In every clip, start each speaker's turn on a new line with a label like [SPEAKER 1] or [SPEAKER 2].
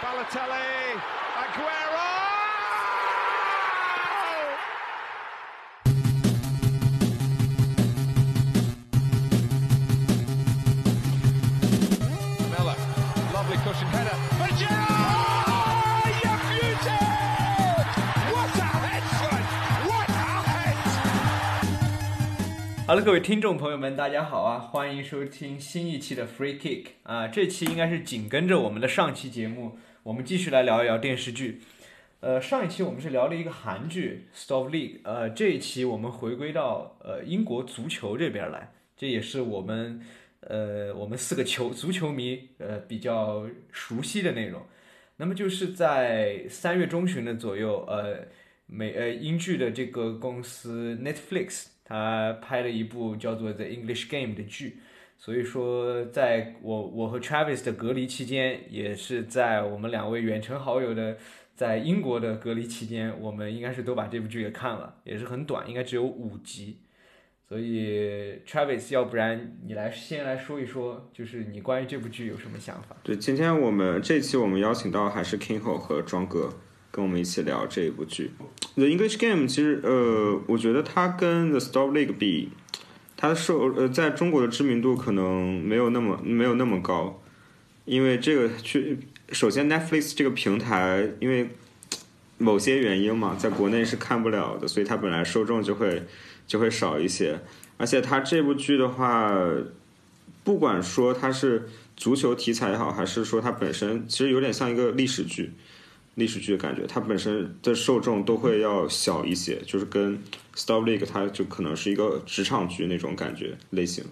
[SPEAKER 1] Balotelli, Aguero! Miller, lovely cushion header. But Gerrard! You beauty! What a head, son! What a head!
[SPEAKER 2] Hello，各位听众朋友们，大家好啊！欢迎收听新一期的 Free Kick 啊，这期应该是紧跟着我们的上期节目， 我们继续来聊一聊电视剧。呃，上一期我们是聊了一个韩剧《Stop League》，呃，这一期我们回归到呃英国足球这边来，这也是我们呃我们四个球足球迷呃比较熟悉的内容。那么就是在三月中旬的左右，呃，美呃英剧的这个公司 Netflix，它拍了一部叫做《The English Game》的剧。所以说，在我我和 Travis 的隔离期间，也是在我们两位远程好友的在英国的隔离期间，我们应该是都把这部剧给看了，也是很短，应该只有五集。所以 Travis，要不然你来先来说一说，就是你关于这部剧有什么想法？
[SPEAKER 3] 对，今天我们这期我们邀请到还是 Kingo 和庄哥跟我们一起聊这一部剧。The English Game 其实呃，我觉得它跟 The Stop League 比，它的受呃在中国的知名度可能没有那么没有那么高，因为这个去首先 Netflix 这个平台因为某些原因嘛，在国内是看不了的，所以它本来受众就会就会少一些，而且它这部剧的话，不管说它是足球题材也好，还是说它本身其实有点像一个历史剧，历史剧的感觉，它本身的受众都会要小一些，就是跟 Stop League 它就可能是一个职场剧那种感觉类型，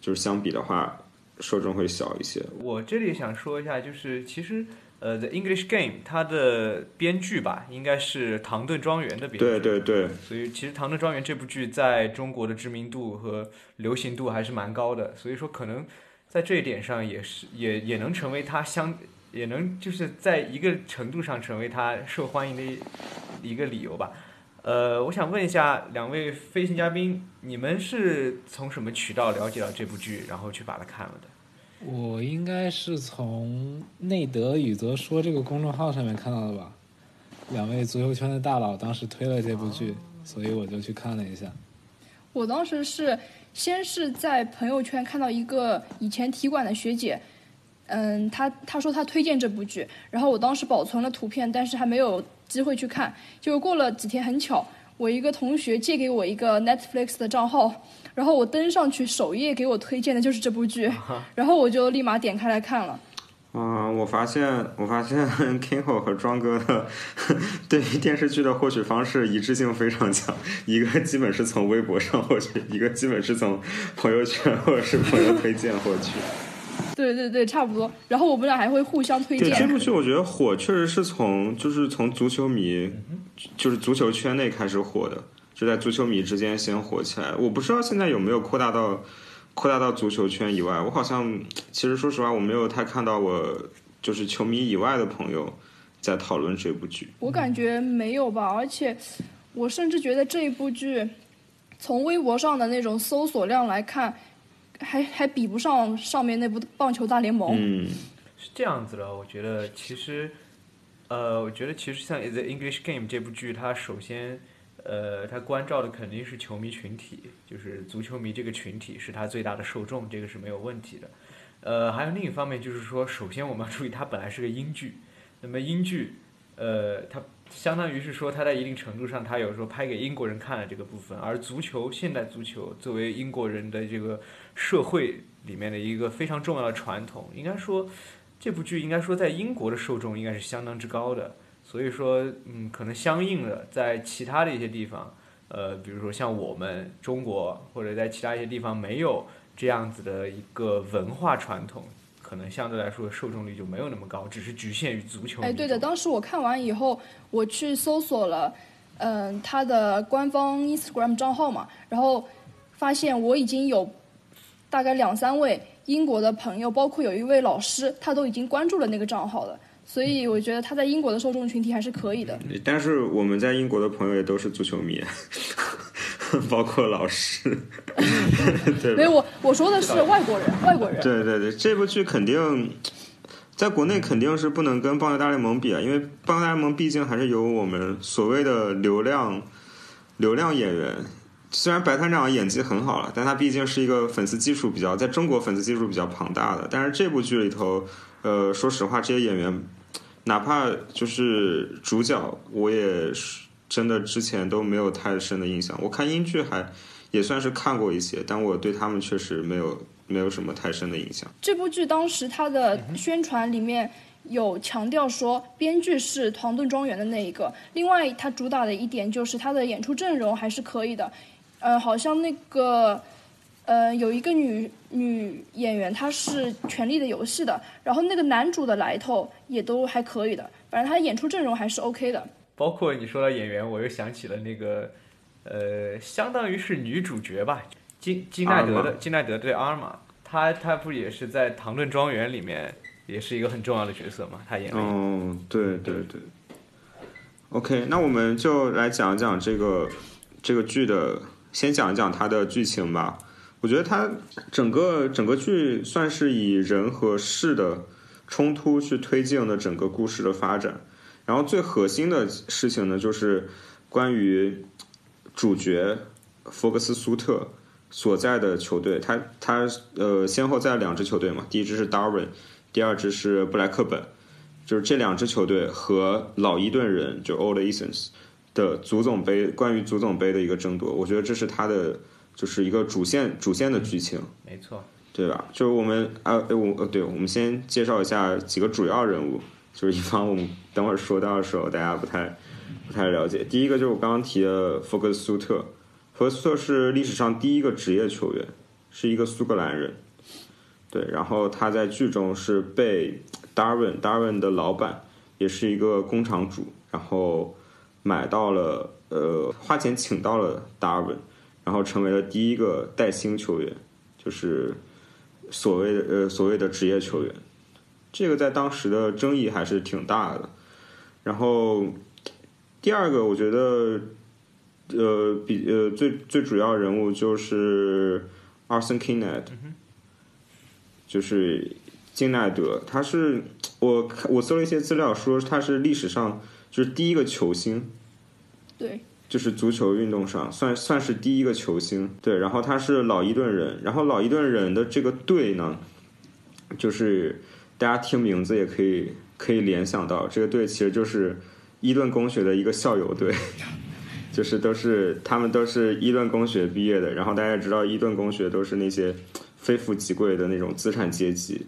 [SPEAKER 3] 就是相比的话，受众会小一些。
[SPEAKER 2] 我这里想说一下，就是其实呃，《The English Game》它的编剧吧，应该是唐顿庄园的编剧。
[SPEAKER 3] 对对对，
[SPEAKER 2] 所以其实《唐顿庄园》这部剧在中国的知名度和流行度还是蛮高的，所以说可能在这一点上也是也也能成为它相也能就是在一个程度上成为他受欢迎的一一个理由吧。呃，我想问一下两位飞行嘉宾，你们是从什么渠道了解到这部剧，然后去把它看了的？
[SPEAKER 4] 我应该是从内德宇泽说这个公众号上面看到的吧，两位足球圈的大佬当时推了这部剧，所以我就去看了一下。
[SPEAKER 5] 我当时是先是在朋友圈看到一个以前体馆的学姐，嗯，他他说他推荐这部剧，然后我当时保存了图片，但是还没有机会去看。就过了几天，很巧，我一个同学借给我一个 Netflix 的账号，然后我登上去首页给我推荐的就是这部剧，然后我就立马点开来看了。
[SPEAKER 3] 嗯、我发现，我发现 Kingho 和庄哥的对于电视剧的获取方式一致性非常强，一个基本是从微博上获取，一个基本是从朋友圈或者是朋友推荐获取。
[SPEAKER 5] 对对对，差不多。然后我们俩还会互相推
[SPEAKER 3] 荐这。部剧，我觉得火确实是从就是从足球迷，就是足球圈内开始火的，就在足球迷之间先火起来。我不知道现在有没有扩大到扩大到足球圈以外。我好像其实说实话，我没有太看到我就是球迷以外的朋友在讨论这部剧。
[SPEAKER 5] 我感觉没有吧，而且我甚至觉得这一部剧，从微博上的那种搜索量来看，还还比不上上面那部《棒球大联盟》。
[SPEAKER 3] 嗯，
[SPEAKER 2] 是这样子的，我觉得其实，呃，我觉得其实像《The English Game》这部剧，它首先，呃，它关照的肯定是球迷群体，就是足球迷这个群体是它最大的受众，这个是没有问题的。呃，还有另一方面就是说，首先我们要注意，它本来是个英剧，那么英剧，呃，它相当于是说，它在一定程度上，它有时候拍给英国人看的这个部分，而足球，现代足球作为英国人的这个社会里面的一个非常重要的传统，应该说，这部剧应该说在英国的受众应该是相当之高的，所以说，嗯，可能相应的在其他的一些地方，呃，比如说像我们中国或者在其他一些地方没有这样子的一个文化传统，可能相对来说受众率就没有那么高，只是局限于足球。
[SPEAKER 5] 哎，对的，当时我看完以后，我去搜索了，嗯、他的官方 Instagram 账号嘛，然后发现我已经有大概两三位英国的朋友，包括有一位老师，他都已经关注了那个账号了。所以我觉得他在英国的受众群体还是可以的。
[SPEAKER 3] 但是我们在英国的朋友也都是足球迷，包括老师，
[SPEAKER 5] 没有，我我说的是外国人，外国人。
[SPEAKER 3] 对对对，这部剧肯定在国内肯定是不能跟棒球大联盟比啊，因为棒球大联盟毕竟还是有我们所谓的流量流量演员。虽然白团长演技很好了，但他毕竟是一个粉丝基础比较在中国粉丝基础比较庞大的。但是这部剧里头，呃，说实话，这些演员哪怕就是主角，我也是真的之前都没有太深的印象。我看英剧还也算是看过一些，但我对他们确实没有没有什么太深的印象。
[SPEAKER 5] 这部剧当时它的宣传里面有强调说，编剧是唐顿庄园的那一个。另外，它主打的一点就是它的演出阵容还是可以的。呃，好像那个呃有一个女女演员，她是《权力的游戏》的，然后那个男主的来头也都还可以的。反正他演出阵容还是 OK 的。
[SPEAKER 2] 包括你说到演员，我又想起了那个，呃，相当于是女主角吧，金金奈德的金奈德对阿尔玛，她她不也是在《唐顿庄园》里面也是一个很重要的角色嘛？她演了。
[SPEAKER 3] 哦，对对对。OK，那我们就来讲讲这个这个剧的，先讲一讲它的剧情吧。我觉得它整个整个剧算是以人和事的冲突去推进的整个故事的发展。然后最核心的事情呢，就是关于主角福克斯苏特所在的球队，他他呃先后在两支球队嘛，第一支是 Darwin，第二支是布莱克本，就是这两支球队和老伊顿人就 Old Easons 的足总杯关于足总杯的一个争夺，我觉得这是他的就是一个主线主线的剧情，
[SPEAKER 2] 没错，
[SPEAKER 3] 对吧？就是我们啊，呃我呃对，我们先介绍一下几个主要人物。就是以防我们等会儿说到的时候大家不太不太了解。第一个就是我刚刚提的福克斯苏特，福克斯苏特是历史上第一个职业球员，是一个苏格兰人。对，然后他在剧中是被 Darwin Darwin 的老板，也是一个工厂主，然后买到了呃花钱请到了 Darwin，然后成为了第一个带薪球员，就是所谓的呃所谓的职业球员。这个在当时的争议还是挺大的。然后第二个，我觉得呃比呃最最主要人物就是 Arson k i n e t 就是金奈德。他是我我搜了一些资料，说他是历史上就是第一个球星，
[SPEAKER 5] 对，
[SPEAKER 3] 就是足球运动上算算是第一个球星。对，然后他是老伊顿人，然后老伊顿人的这个队呢，就是。大家听名字也可以可以联想到，这个队其实就是伊顿公学的一个校友队，就是都是他们都是伊顿公学毕业的。然后大家知道，伊顿公学都是那些非富即贵的那种资产阶级，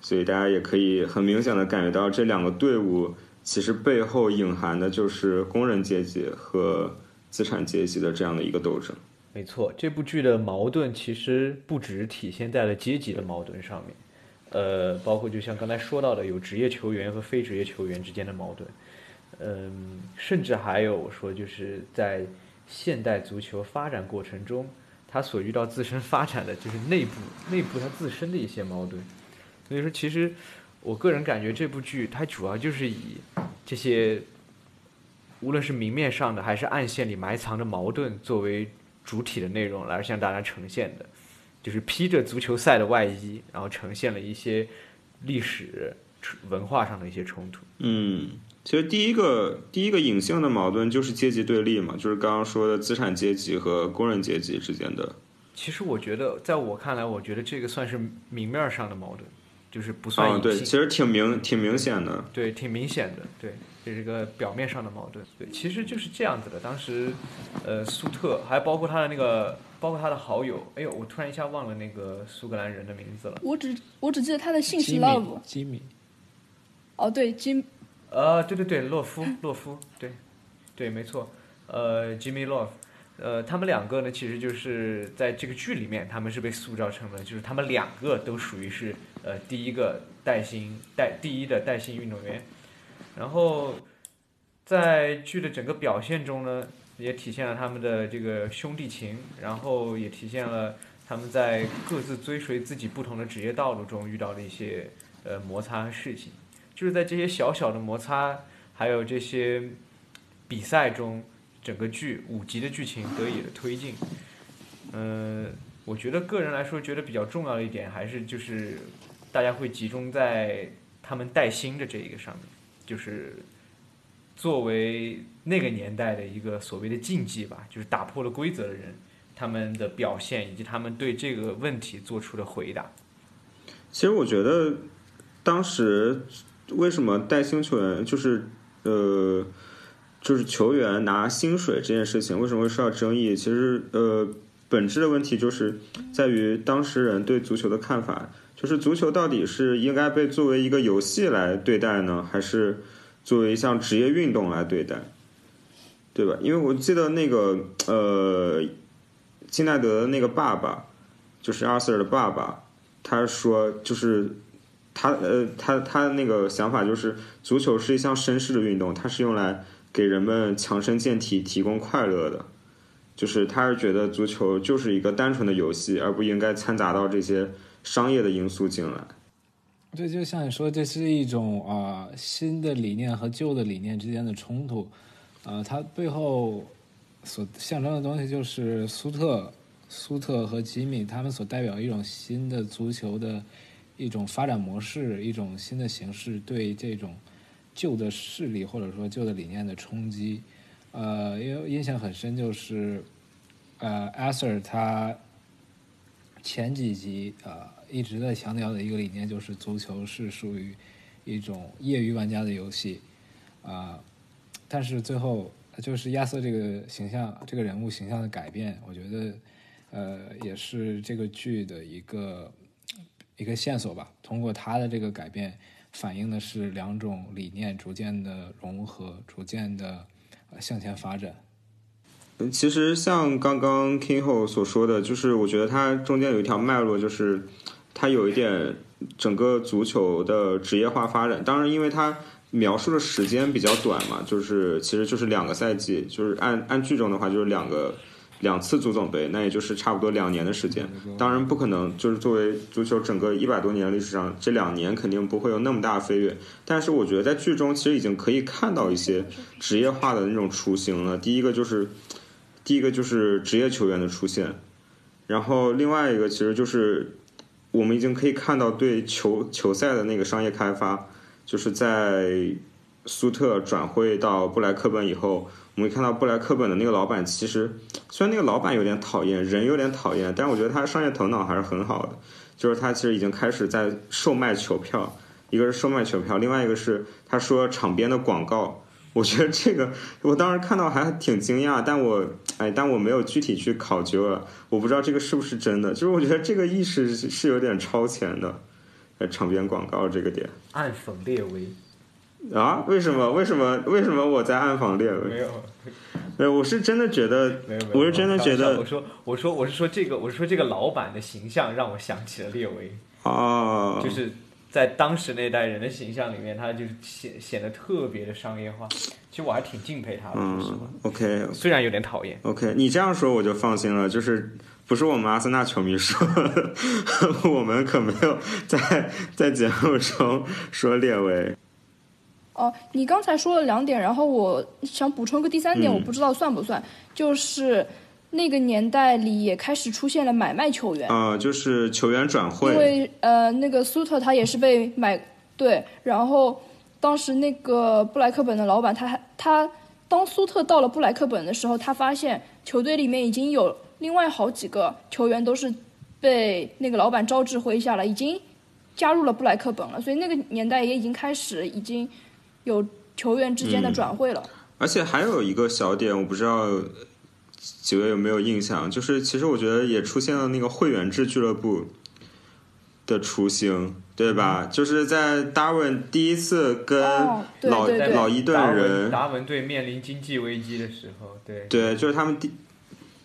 [SPEAKER 3] 所以大家也可以很明显的感觉到，这两个队伍其实背后隐含的就是工人阶级和资产阶级的这样的一个斗争。
[SPEAKER 2] 没错，这部剧的矛盾其实不只体现在了阶级的矛盾上面。呃，包括就像刚才说到的，有职业球员和非职业球员之间的矛盾，嗯，甚至还有说就是在现代足球发展过程中，他所遇到自身发展的就是内部内部他自身的一些矛盾。所以说，其实我个人感觉这部剧它主要就是以这些无论是明面上的还是暗线里埋藏的矛盾作为主体的内容来向大家呈现的。就是披着足球赛的外衣，然后呈现了一些历史文化上的一些冲突。
[SPEAKER 3] 嗯，其实第一个第一个隐性的矛盾就是阶级对立嘛，就是刚刚说的资产阶级和工人阶级之间的。
[SPEAKER 2] 其实我觉得，在我看来，我觉得这个算是明面上的矛盾，就是不算隐性。
[SPEAKER 3] 对，其实挺明挺明显的。
[SPEAKER 2] 对，挺明显的。对，这是个表面上的矛盾。对，其实就是这样子的。当时，呃，苏特还包括他的那个。包括他的好友，哎呦，我突然一下忘了那个苏格兰人的名字了。
[SPEAKER 5] 我只我只记得他的姓是 Love。
[SPEAKER 4] 吉米。
[SPEAKER 5] 哦，对，吉。
[SPEAKER 2] 呃，对对对，洛夫，洛夫，对，对，没错，呃，Jimmy Love，呃，他们两个呢，其实就是在这个剧里面，他们是被塑造成了，就是他们两个都属于是呃第一个带薪带第一的带薪运动员，然后在剧的整个表现中呢。也体现了他们的这个兄弟情，然后也体现了他们在各自追随自己不同的职业道路中遇到的一些呃摩擦和事情。就是在这些小小的摩擦，还有这些比赛中，整个剧五集的剧情得以的推进。嗯，我觉得个人来说，觉得比较重要的一点还是就是大家会集中在他们带薪的这一个上面，就是作为那个年代的一个所谓的禁忌吧，就是打破了规则的人，他们的表现以及他们对这个问题做出的回答。
[SPEAKER 3] 其实我觉得当时为什么带薪球员就是呃，就是球员拿薪水这件事情为什么会受到争议？其实呃，本质的问题就是在于当时人对足球的看法，就是足球到底是应该被作为一个游戏来对待呢，还是作为一项职业运动来对待？对吧？因为我记得那个呃，金奈德的那个爸爸，就是阿 Sir 的爸爸。他说，就是他呃，他他那个想法就是，足球是一项绅士的运动，它是用来给人们强身健体、提供快乐的。就是他是觉得足球就是一个单纯的游戏，而不应该掺杂到这些商业的因素进来。
[SPEAKER 4] 对，就像你说，这是一种啊新的理念和旧的理念之间的冲突。啊，它背后所象征的东西就是苏特。苏特和吉米他们所代表一种新的足球的一种发展模式，一种新的形式，对这种旧的势力或者说旧的理念的冲击。呃，因为印象很深，就是呃，阿 Sir 他前几集呃一直在强调的一个理念，就是足球是属于一种业余玩家的游戏啊。但是最后就是亚瑟这个形象，这个人物形象的改变，我觉得。呃，也是这个剧的一个一个线索吧。通过他的这个改变，反映的是两种理念逐渐的融合，逐渐的向前发展。
[SPEAKER 3] 嗯，其实像刚刚 King Ho 所说的就是，我觉得它中间有一条脉络，就是它有一点整个足球的职业化发展。当然，因为它描述的时间比较短嘛，就是其实就是两个赛季，就是按按剧中的话就是两个。两次足总杯，那也就是差不多两年的时间。当然不可能，就是作为足球整个一百多年历史上，这两年肯定不会有那么大飞跃。但是我觉得在剧中其实已经可以看到一些职业化的那种雏形了。第一个就是，第一个就是职业球员的出现，然后另外一个其实就是我们已经可以看到对球球赛的那个商业开发，就是在苏特转会到布莱克本以后。我们看到布莱克本的那个老板，其实虽然那个老板有点讨厌，人有点讨厌，但我觉得他商业头脑还是很好的。就是他其实已经开始在售卖球票，一个是售卖球票，另外一个是他说场边的广告。我觉得这个我当时看到还挺惊讶，但我哎，但我没有具体去考究了，我不知道这个是不是真的。就是我觉得这个意识是有点超前的，在场边广告这个点，
[SPEAKER 2] 暗讽列维。
[SPEAKER 3] 啊？为什么？为什么？为什么我在暗访列维？
[SPEAKER 2] 没有，
[SPEAKER 3] 没有。我是真的觉得，我是真的觉得。
[SPEAKER 2] 我说，我说，我是说这个，我是说这个老板的形象让我想起了列维。
[SPEAKER 3] 啊。
[SPEAKER 2] 就是在当时那代人的形象里面，他就是显显得特别的商业化。其实我还挺敬佩他的。
[SPEAKER 3] 嗯。OK。
[SPEAKER 2] 虽然有点讨厌。
[SPEAKER 3] OK，你这样说我就放心了。就是不是我们阿森纳球迷说，我们可没有在在节目中说列维。
[SPEAKER 5] 哦，你刚才说了两点，然后我想补充个第三点，我不知道算不算，就是那个年代里也开始出现了买卖球员。
[SPEAKER 3] 啊，就是球员转会，
[SPEAKER 5] 因为呃，那个苏特他也是被买对，然后当时那个布莱克本的老板，他还他当苏特到了布莱克本的时候，他发现球队里面已经有另外好几个球员都是被那个老板招致麾下了，已经加入了布莱克本了，所以那个年代也已经开始已经。有球员之间的转会了，
[SPEAKER 3] 而且还有一个小点，我不知道几位有没有印象，就是其实我觉得也出现了那个会员制俱乐部的雏形，对吧？就是在达文第一次跟老老伊顿人，
[SPEAKER 2] 达文队面临经济危机的时候，对。
[SPEAKER 3] 对，就是他们第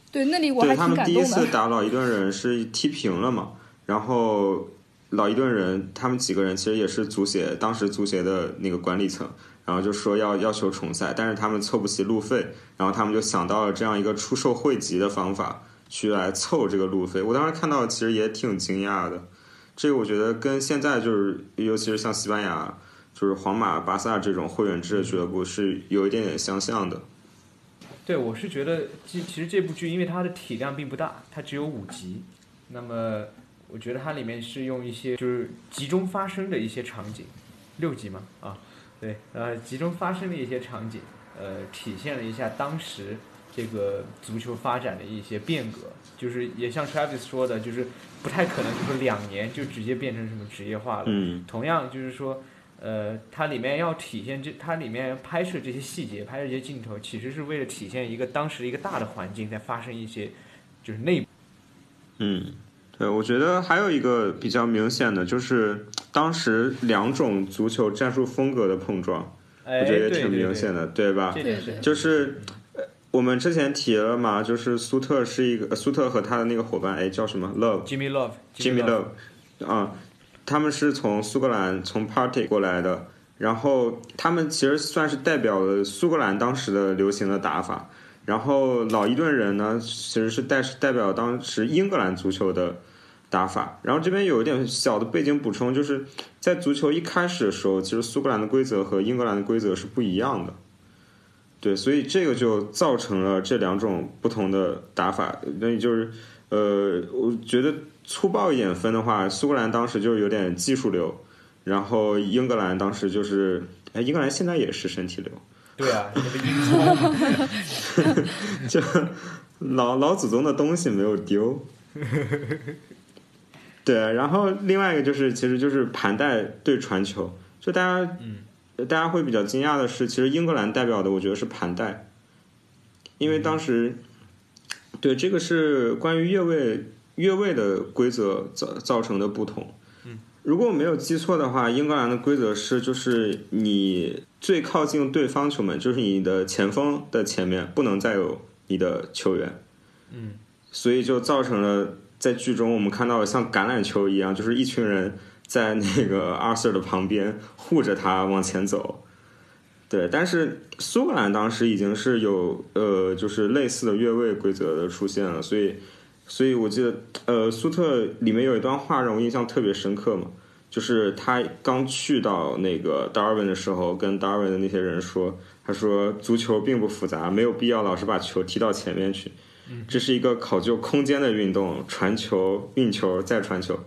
[SPEAKER 5] 对那里我还
[SPEAKER 3] 他们第一次打老伊顿人是踢平了嘛，然后。老一顿人，他们几个人其实也是足协当时足协的那个管理层，然后就说要要求重赛，但是他们凑不齐路费，然后他们就想到了这样一个出售汇集的方法去来凑这个路费。我当时看到其实也挺惊讶的，这个我觉得跟现在就是，尤其是像西班牙，就是皇马、巴萨这种会员制的俱乐部是有一点点相像的。
[SPEAKER 2] 对，我是觉得，其其实这部剧因为它的体量并不大，它只有五集，那么。我觉得它里面是用一些就是集中发生的一些场景，六集嘛啊，对，呃，集中发生的一些场景，呃，体现了一下当时这个足球发展的一些变革，就是也像 Travis 说的，就是不太可能就是两年就直接变成什么职业化了。
[SPEAKER 3] 嗯
[SPEAKER 2] 同样就是说，呃，它里面要体现这，它里面拍摄这些细节，拍摄这些镜头，其实是为了体现一个当时一个大的环境在发生一些就是内部。
[SPEAKER 3] 嗯，对，我觉得还有一个比较明显的就是当时两种足球战术风格的碰撞，
[SPEAKER 2] 哎，
[SPEAKER 3] 我觉得也挺明显的，对吧？
[SPEAKER 2] 这点是
[SPEAKER 5] 对
[SPEAKER 3] 就是呃我们之前提了嘛，就是苏特是一个呃苏特和他的那个伙伴，哎，叫什么 Love。
[SPEAKER 2] Jimmy Love
[SPEAKER 3] Jimmy Love 啊，他们是从苏格兰从 Party 过来的，然后他们其实算是代表了苏格兰当时的流行的打法。然后老伊顿人呢，其实是代代表当时英格兰足球的打法。然后这边有一点小的背景补充，就是在足球一开始的时候，其实苏格兰的规则和英格兰的规则是不一样的。对，所以这个就造成了这两种不同的打法。那也就是，呃，我觉得粗暴一点分的话，苏格兰当时就是有点技术流，然后英格兰当时就是，哎，英格兰现在也是身体流，
[SPEAKER 2] 对啊，
[SPEAKER 3] 就老老祖宗的东西没有丢。对，然后另外一个就是，其实就是盘带对传球，就大家，嗯，大家会比较惊讶的是，其实英格兰代表的我觉得是盘带，因为当时，对这个是关于越位越位的规则造造成的不同。如果我没有记错的话，英格兰的规则是，就是你最靠近对方球门，就是你的前锋的前面不能再有你的球员。
[SPEAKER 2] 嗯，
[SPEAKER 3] 所以就造成了在剧中我们看到像橄榄球一样，就是一群人在那个阿 Sir 的旁边护着他往前走。对，但是苏格兰当时已经是有呃，就是类似的越位规则的出现了，所以，所以我记得呃，苏特里面有一段话让我印象特别深刻嘛，就是他刚去到那个达尔文的时候，跟达尔文的那些人说，他说足球并不复杂，没有必要老是把球踢到前面去，这是一个考究空间的运动，传球、运球再传球。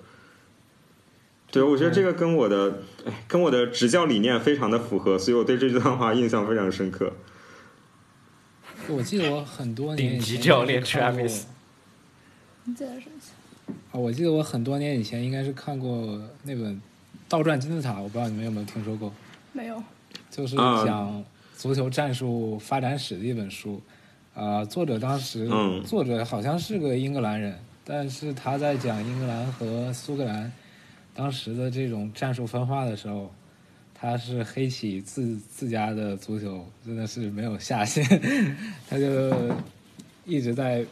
[SPEAKER 3] 对，我觉得这个跟我的，哎，跟我的执教理念非常的符合，所以我对这段话印象非常深刻。
[SPEAKER 4] 我记得我很多年以
[SPEAKER 2] 顶级
[SPEAKER 4] 前
[SPEAKER 2] 教练 Travis
[SPEAKER 5] 你再来说一次。
[SPEAKER 4] 啊，我记得我很多年以前应该是看过那本《倒转金字塔》，我不知道你们有没有听说过，
[SPEAKER 5] 没有，
[SPEAKER 4] 就是
[SPEAKER 3] 啊
[SPEAKER 4] 讲足球战术发展史的一本书。啊、作者当时、
[SPEAKER 3] 嗯
[SPEAKER 4] 作者好像是个英格兰人，但是他在讲英格兰和苏格兰当时的这种战术分化的时候，他是黑起自自家的足球，真的是没有下限，他就一直在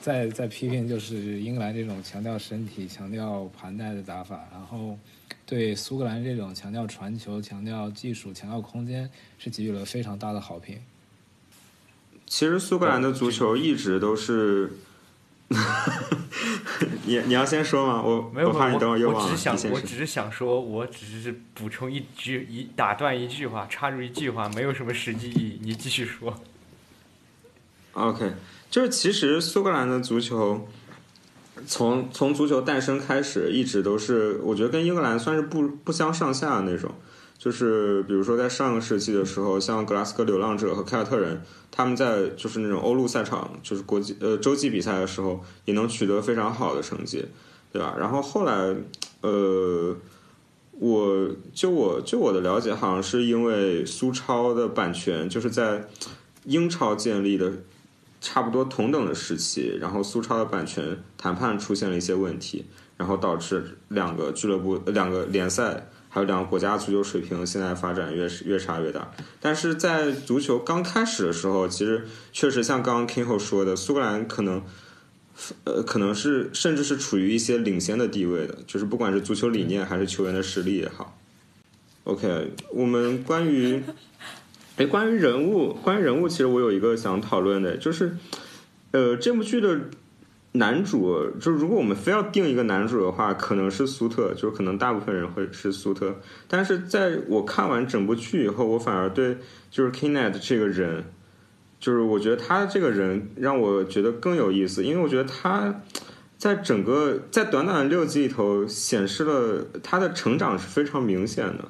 [SPEAKER 4] 在在批评就是英格兰这种强调身体、强调盘带的打法，然后对苏格兰这种强调传球、强调技术、强调空间是给予了非常大的好评。
[SPEAKER 3] 其实苏格兰的足球一直都是，你你要先说吗？我
[SPEAKER 2] 没有，
[SPEAKER 3] 我怕你等
[SPEAKER 2] 我
[SPEAKER 3] 又忘了。
[SPEAKER 2] 我只是想
[SPEAKER 3] 你，先说
[SPEAKER 2] 我只是想说，我只是补充一句，一打断一句话，插入一句话，没有什么实际意义。你继续说。
[SPEAKER 3] OK，就是其实苏格兰的足球从从足球诞生开始，一直都是我觉得跟英格兰算是不不相上下的那种。就是比如说在上个世纪的时候，像格拉斯哥流浪者和凯尔特人，他们在就是那种欧陆赛场，就是国际呃洲际比赛的时候，也能取得非常好的成绩，对吧？然后后来呃。我就我就我的了解，好像是因为苏超的版权就是在英超建立的差不多同等的时期，然后苏超的版权谈判出现了一些问题，然后导致两个俱乐部、两个联赛还有两个国家足球水平现在发展越越差越大。但是在足球刚开始的时候，其实确实像刚刚 Kingo 说的，苏格兰可能。呃，可能是甚至是处于一些领先的地位的，就是不管是足球理念还是球员的实力也好。OK，我们关于，哎，关于人物，关于人物，其实我有一个想讨论的，就是，呃，这部剧的男主，就如果我们非要定一个男主的话，可能是苏特，就是可能大部分人会是苏特，但是在我看完整部剧以后，我反而对就是 Kinet 这个人。就是我觉得他这个人让我觉得更有意思，因为我觉得他在整个在短短的六集里头显示了他的成长是非常明显的。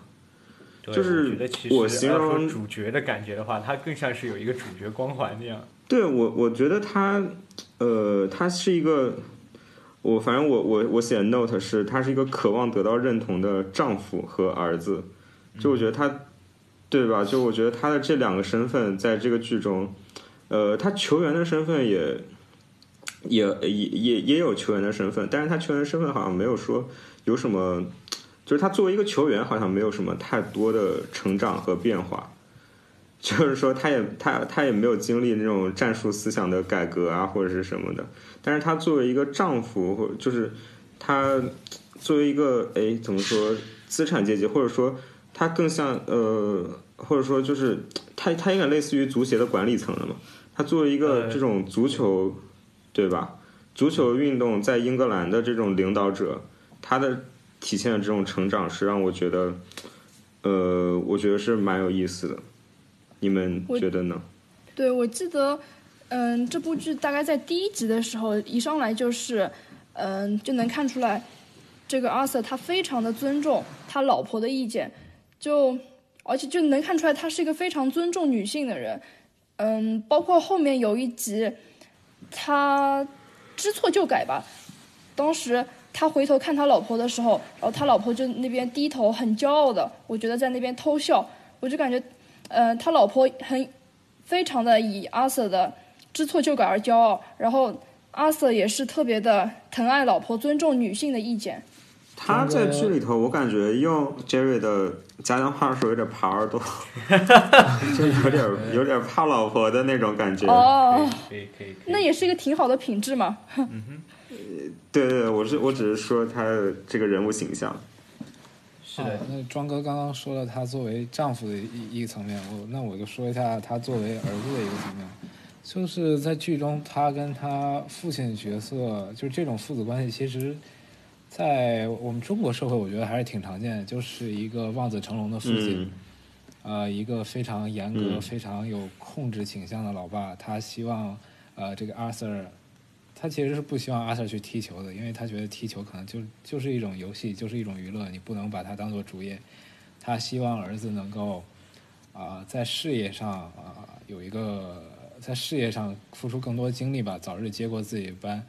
[SPEAKER 2] 对
[SPEAKER 3] 就是
[SPEAKER 2] 我
[SPEAKER 3] 形容
[SPEAKER 2] 主角的感觉的话，他更像是有一个主角光环那样。
[SPEAKER 3] 对我，我觉得他，呃，他是一个，我反正我我我写的 note 是，他是一个渴望得到认同的丈夫和儿子。就我觉得他，对吧？就我觉得他的这两个身份在这个剧中，呃，他球员的身份也也也也也有球员的身份，但是他球员身份好像没有说有什么，就是他作为一个球员，好像没有什么太多的成长和变化。就是说，他也他他也没有经历那种战术思想的改革啊，或者是什么的。但是他作为一个丈夫，或就是他作为一个哎怎么说资产阶级，或者说他更像呃，或者说就是他他应该类似于足协的管理层了嘛。他作为一个
[SPEAKER 2] 呃
[SPEAKER 3] 这种足球，对吧？足球运动在英格兰的这种领导者，他的体现的这种成长是让我觉得，呃，我觉得是蛮有意思的。你们觉得呢？
[SPEAKER 5] 对，我记得，嗯，这部剧大概在第一集的时候，一上来就是，嗯，就能看出来，这个阿 Sir 他非常的尊重他老婆的意见，就而且就能看出来他是一个非常尊重女性的人，嗯，包括后面有一集，他知错就改吧，当时他回头看他老婆的时候，然后他老婆就那边低头很骄傲的，我觉得在那边偷笑，我就感觉，呃，他老婆很非常的以阿 Sir 的知错就改而骄傲，然后阿 Sir 也是特别的疼爱老婆，尊重女性的意见。
[SPEAKER 3] 他在剧里头，我感觉用 Jerry 的家乡话说，有点耙耳朵，就有点有点怕老婆的那种感觉。
[SPEAKER 5] 哦，
[SPEAKER 2] 可以可以。
[SPEAKER 5] 那也是一个挺好的品质嘛。
[SPEAKER 3] 对对对，我是我只是说他的这个人物形象。
[SPEAKER 2] 是的
[SPEAKER 4] 啊，那庄哥刚刚说了他作为丈夫的一一个层面，我那我就说一下他作为儿子的一个层面，就是在剧中他跟他父亲的角色，就是这种父子关系，其实，在我们中国社会，我觉得还是挺常见的，就是一个望子成龙的父亲。
[SPEAKER 3] 嗯
[SPEAKER 4] 呃，一个非常严格、
[SPEAKER 3] 嗯
[SPEAKER 4] 非常有控制倾向的老爸，他希望呃这个 Arthur，他其实是不希望 Arthur 去踢球的，因为他觉得踢球可能就就是一种游戏，就是一种娱乐，你不能把它当做主业。他希望儿子能够啊、在事业上啊、有一个在事业上付出更多精力吧，早日接过自己的班。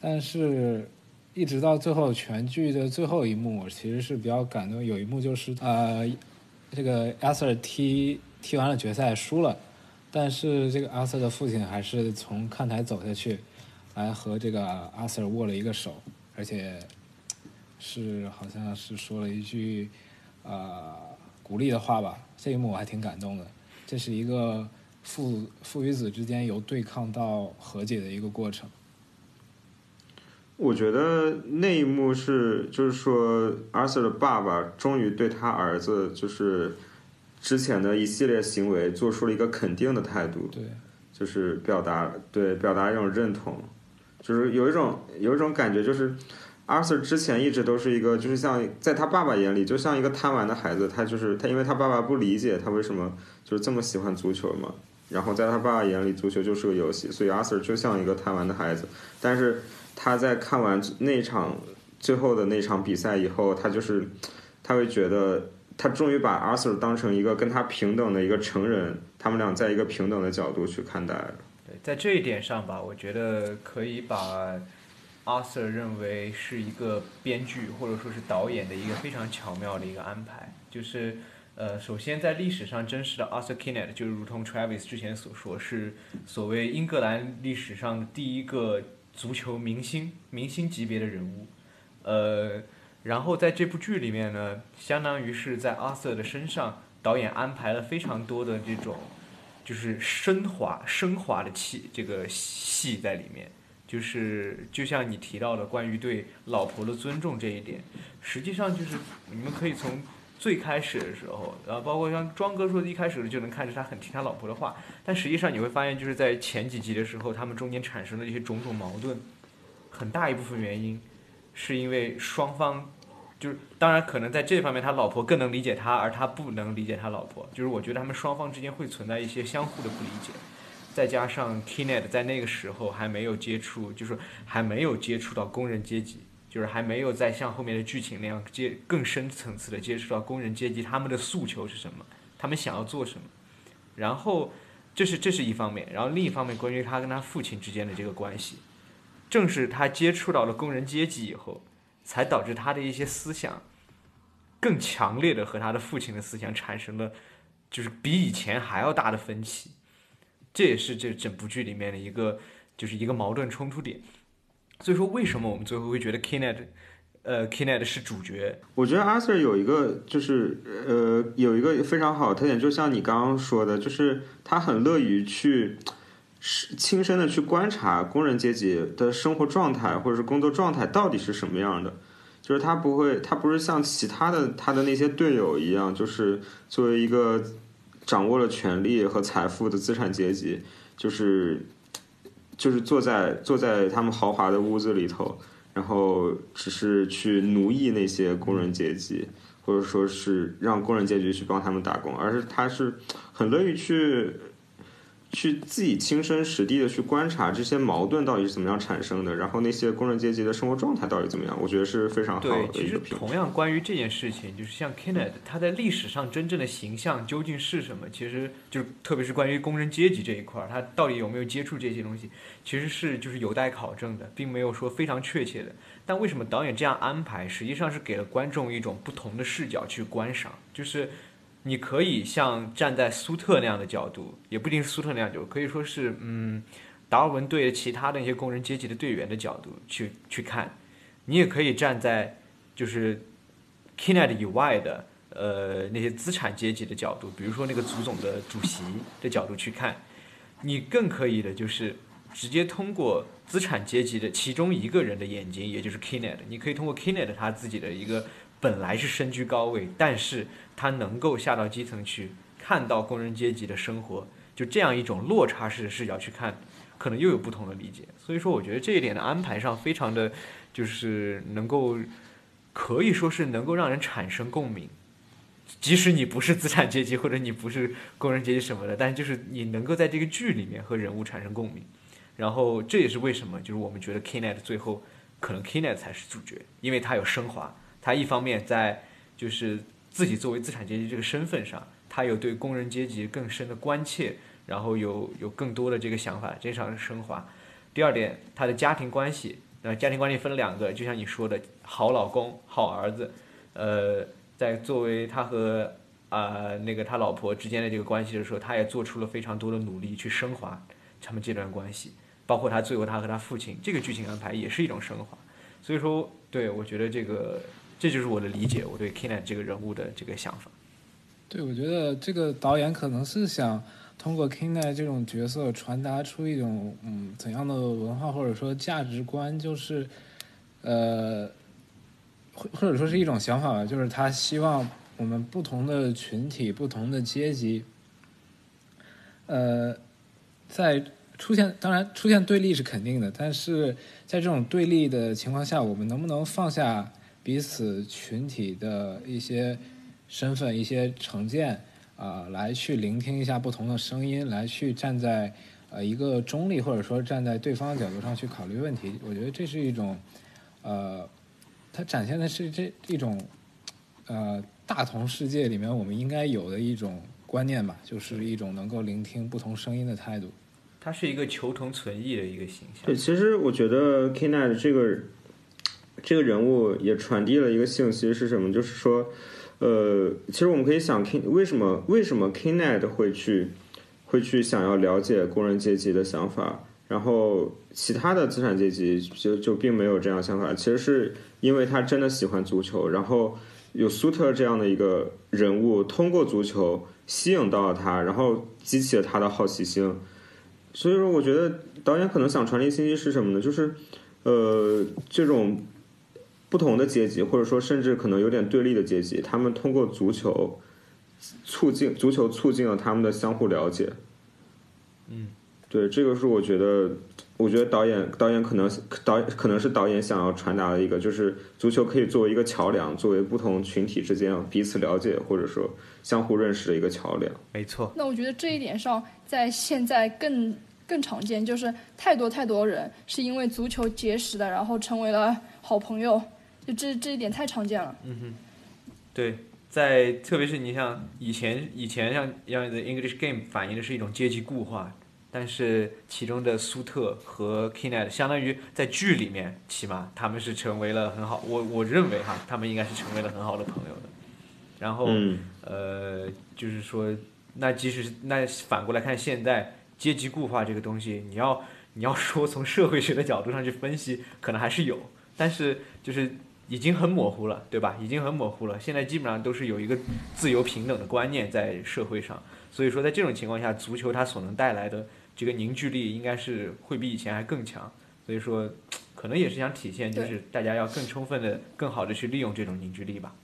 [SPEAKER 4] 但是，一直到最后全剧的最后一幕，我其实是比较感动。有一幕就是呃，这个阿 Sir 踢踢完了决赛输了，但是这个阿 Sir 的父亲还是从看台走下去，来和这个阿 Sir 握了一个手，而且是好像是说了一句呃鼓励的话吧。这一幕我还挺感动的。这是一个父父与子之间由对抗到和解的一个过程。
[SPEAKER 3] 我觉得那一幕是，就是说，Arthur 的爸爸终于对他儿子就是之前的一系列行为做出了一个肯定的态度，
[SPEAKER 4] 对，
[SPEAKER 3] 就是表达对表达一种认同，就是有一种有一种感觉，就是 Arthur 之前一直都是一个，就是像在他爸爸眼里，就像一个贪玩的孩子，他就是他，因为他爸爸不理解他为什么就是这么喜欢足球嘛，然后在他爸爸眼里，足球就是个游戏，所以 Arthur 就像一个贪玩的孩子，但是他在看完那场最后的那场比赛以后，他就是他会觉得。他终于把 Arthur 当成一个跟他平等的一个成人，他们俩在一个平等的角度去看待了。
[SPEAKER 2] 在这一点上吧，我觉得可以把 Arthur 认为是一个编剧或者说是导演的一个非常巧妙的一个安排，就是呃，首先在历史上真实的 Arthur Kinnett 就如同 Travis 之前所说，是所谓英格兰历史上第一个足球明星、明星级别的人物，呃。然后在这部剧里面呢，相当于是在阿瑟的身上，导演安排了非常多的这种，就是升华、升华的气这个戏在里面。就是就像你提到的关于对老婆的尊重这一点，实际上就是你们可以从最开始的时候，然后包括像庄哥说的，一开始就能看出他很听他老婆的话，但实际上你会发现，就是在前几集的时候，他们中间产生的一些种种矛盾，很大一部分原因是因为双方。就是当然，可能在这方面，他老婆更能理解他，而他不能理解他老婆。就是我觉得他们双方之间会存在一些相互的不理解，再加上 Kinet 在那个时候还没有接触，就是还没有接触到工人阶级，就是还没有再像后面的剧情那样接更深层次的接触到工人阶级他们的诉求是什么，他们想要做什么。然后这是这是一方面，然后另一方面关于他跟他父亲之间的这个关系，正是他接触到了工人阶级以后，才导致他的一些思想更强烈的和他的父亲的思想产生了就是比以前还要大的分歧。这也是这整部剧里面的一个就是一个矛盾冲突点。所以说，为什么我们最后会觉得 Kinet，呃，Kinet 是主角？
[SPEAKER 3] 我觉得 Arthur 有一个就是呃有一个非常好的特点，就像你刚刚说的，就是他很乐于去是亲身的去观察工人阶级的生活状态或者是工作状态到底是什么样的。就是他不会，他不是像其他的他的那些队友一样，就是作为一个掌握了权力和财富的资产阶级，就是就是坐在坐在他们豪华的屋子里头，然后只是去奴役那些工人阶级，或者说是让工人阶级去帮他们打工，而是他是很乐意去去自己亲身实地的去观察这些矛盾到底是怎么样产生的，然后那些工人阶级的生活状态到底怎么样，我觉得是非常好，的
[SPEAKER 2] 其实
[SPEAKER 3] 一个评价。
[SPEAKER 2] 同样关于这件事情，就是像 Kenneth，他在历史上真正的形象究竟是什么？其实就是特别是关于工人阶级这一块儿，他到底有没有接触这些东西，其实是就是有待考证的，并没有说非常确切的。但为什么导演这样安排，实际上是给了观众一种不同的视角去观赏，就是你可以像站在苏特那样的角度，也不一定是苏特那样的角度，可以说是嗯，达尔文对其他的一些工人阶级的队员的角度去去看，你也可以站在就是 Kinet 以外的呃那些资产阶级的角度，比如说那个足总的主席的角度去看，你更可以的就是直接通过资产阶级的其中一个人的眼睛，也就是 Kinet，你可以通过 Kinet 他自己的一个本来是身居高位，但是他能够下到基层去看到工人阶级的生活，就这样一种落差式的视角去看，可能又有不同的理解。所以说，我觉得这一点的安排上非常的，就是能够可以说是能够让人产生共鸣。即使你不是资产阶级或者你不是工人阶级什么的，但就是你能够在这个剧里面和人物产生共鸣，然后这也是为什么就是我们觉得 Kinet 最后可能 Kinet 才是主角，因为他有升华，他一方面在就是自己作为资产阶级这个身份上，他有对工人阶级更深的关切，然后有有更多的这个想法，这上升华。第二点，他的家庭关系，那家庭关系分两个，就像你说的，好老公、好儿子，呃，在作为他和啊、那个他老婆之间的这个关系的时候，他也做出了非常多的努力去升华他们这段关系，包括他最后他和他父亲这个剧情安排也是一种升华。所以说，对我觉得这个这就是我的理解，我对 Kinet 这个人物的这个想法。
[SPEAKER 4] 对，我觉得这个导演可能是想通过 King 奈这种角色传达出一种嗯怎样的文化或者说价值观，就是呃，或或者说是一种想法吧，就是他希望我们不同的群体、不同的阶级，呃，在出现当然出现对立是肯定的，但是在这种对立的情况下，我们能不能放下彼此群体的一些身份、一些成见啊、来去聆听一下不同的声音，来去站在呃一个中立或者说站在对方的角度上去考虑问题。我觉得这是一种呃，它展现的是这一种呃大同世界里面我们应该有的一种观念吧，就是一种能够聆听不同声音的态度。
[SPEAKER 2] 他是一个求同存异的一个形象
[SPEAKER 3] 对，。其实我觉得 Kinet 这个这个人物也传递了一个信息是什么？就是说，呃，其实我们可以想 King 为什么为什么 Kinet 会去会去想要了解工人阶级的想法，然后其他的资产阶级就就并没有这样想法。其实是因为他真的喜欢足球，然后有苏特这样的一个人物，通过足球吸引到了他，然后激起了他的好奇心。所以说，我觉得导演可能想传递信息是什么呢？就是，呃，这种不同的阶级，或者说甚至可能有点对立的阶级，他们通过足球促进足球促进了他们的相互了解。
[SPEAKER 2] 嗯，
[SPEAKER 3] 对，这个是我觉得，我觉得导演导演可能导可能是导演想要传达的一个，就是足球可以作为一个桥梁，作为不同群体之间彼此了解或者说相互认识的一个桥梁。
[SPEAKER 2] 没错，
[SPEAKER 5] 那我觉得这一点上，在现在更更常见，就是太多太多人是因为足球结识的，然后成为了好朋友，就这这一点太常见了。
[SPEAKER 2] 嗯哼对，在特别是你像以前以前像像的 English Game 反映的是一种阶级固化，但是其中的苏特和 Kinet 相当于在剧里面，起码他们是成为了很好，我我认为哈，他们应该是成为了很好的朋友的。然后、
[SPEAKER 3] 嗯
[SPEAKER 2] 呃，就是说，那即使是那反过来看，现在阶级固化这个东西，你要你要说从社会学的角度上去分析，可能还是有，但是就是已经很模糊了，对吧？已经很模糊了。现在基本上都是有一个自由平等的观念在社会上，所以说在这种情况下，足球它所能带来的这个凝聚力，应该是会比以前还更强。所以说，可能也是想体现，就是大家要更充分的、更好的去利用这种凝聚力吧。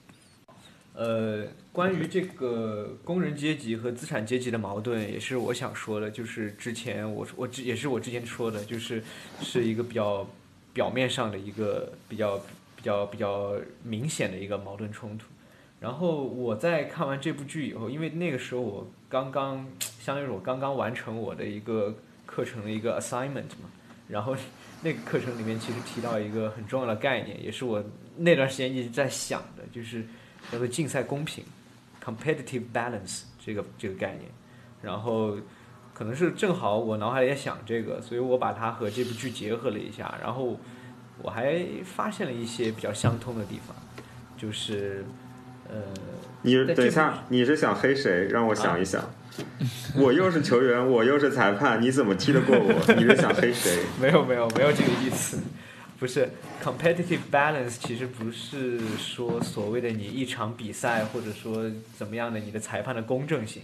[SPEAKER 2] 呃，关于这个工人阶级和资产阶级的矛盾，也是我想说的，就是之前我我之也是我之前说的，就是是一个比较表面上的一个比较比较比较明显的一个矛盾冲突。然后我在看完这部剧以后，因为那个时候我刚刚，相当于我刚刚完成我的一个课程的一个 assignment 嘛，然后那个课程里面其实提到一个很重要的概念，也是我那段时间一直在想的，就是叫做竞赛公平 （competitive balance） 这个这个概念。然后可能是正好我脑海里也想这个，所以我把它和这部剧结合了一下，然后我还发现了一些比较相通的地方，就是呃，
[SPEAKER 3] 你等一下，你是想黑谁？让我想一想。我又是球员，我又是裁判，你怎么踢得过我？你是想黑谁？
[SPEAKER 2] 没有没有没有这个意思，不是 competitive balance，其实不是说所谓的你一场比赛或者说怎么样的你的裁判的公正性，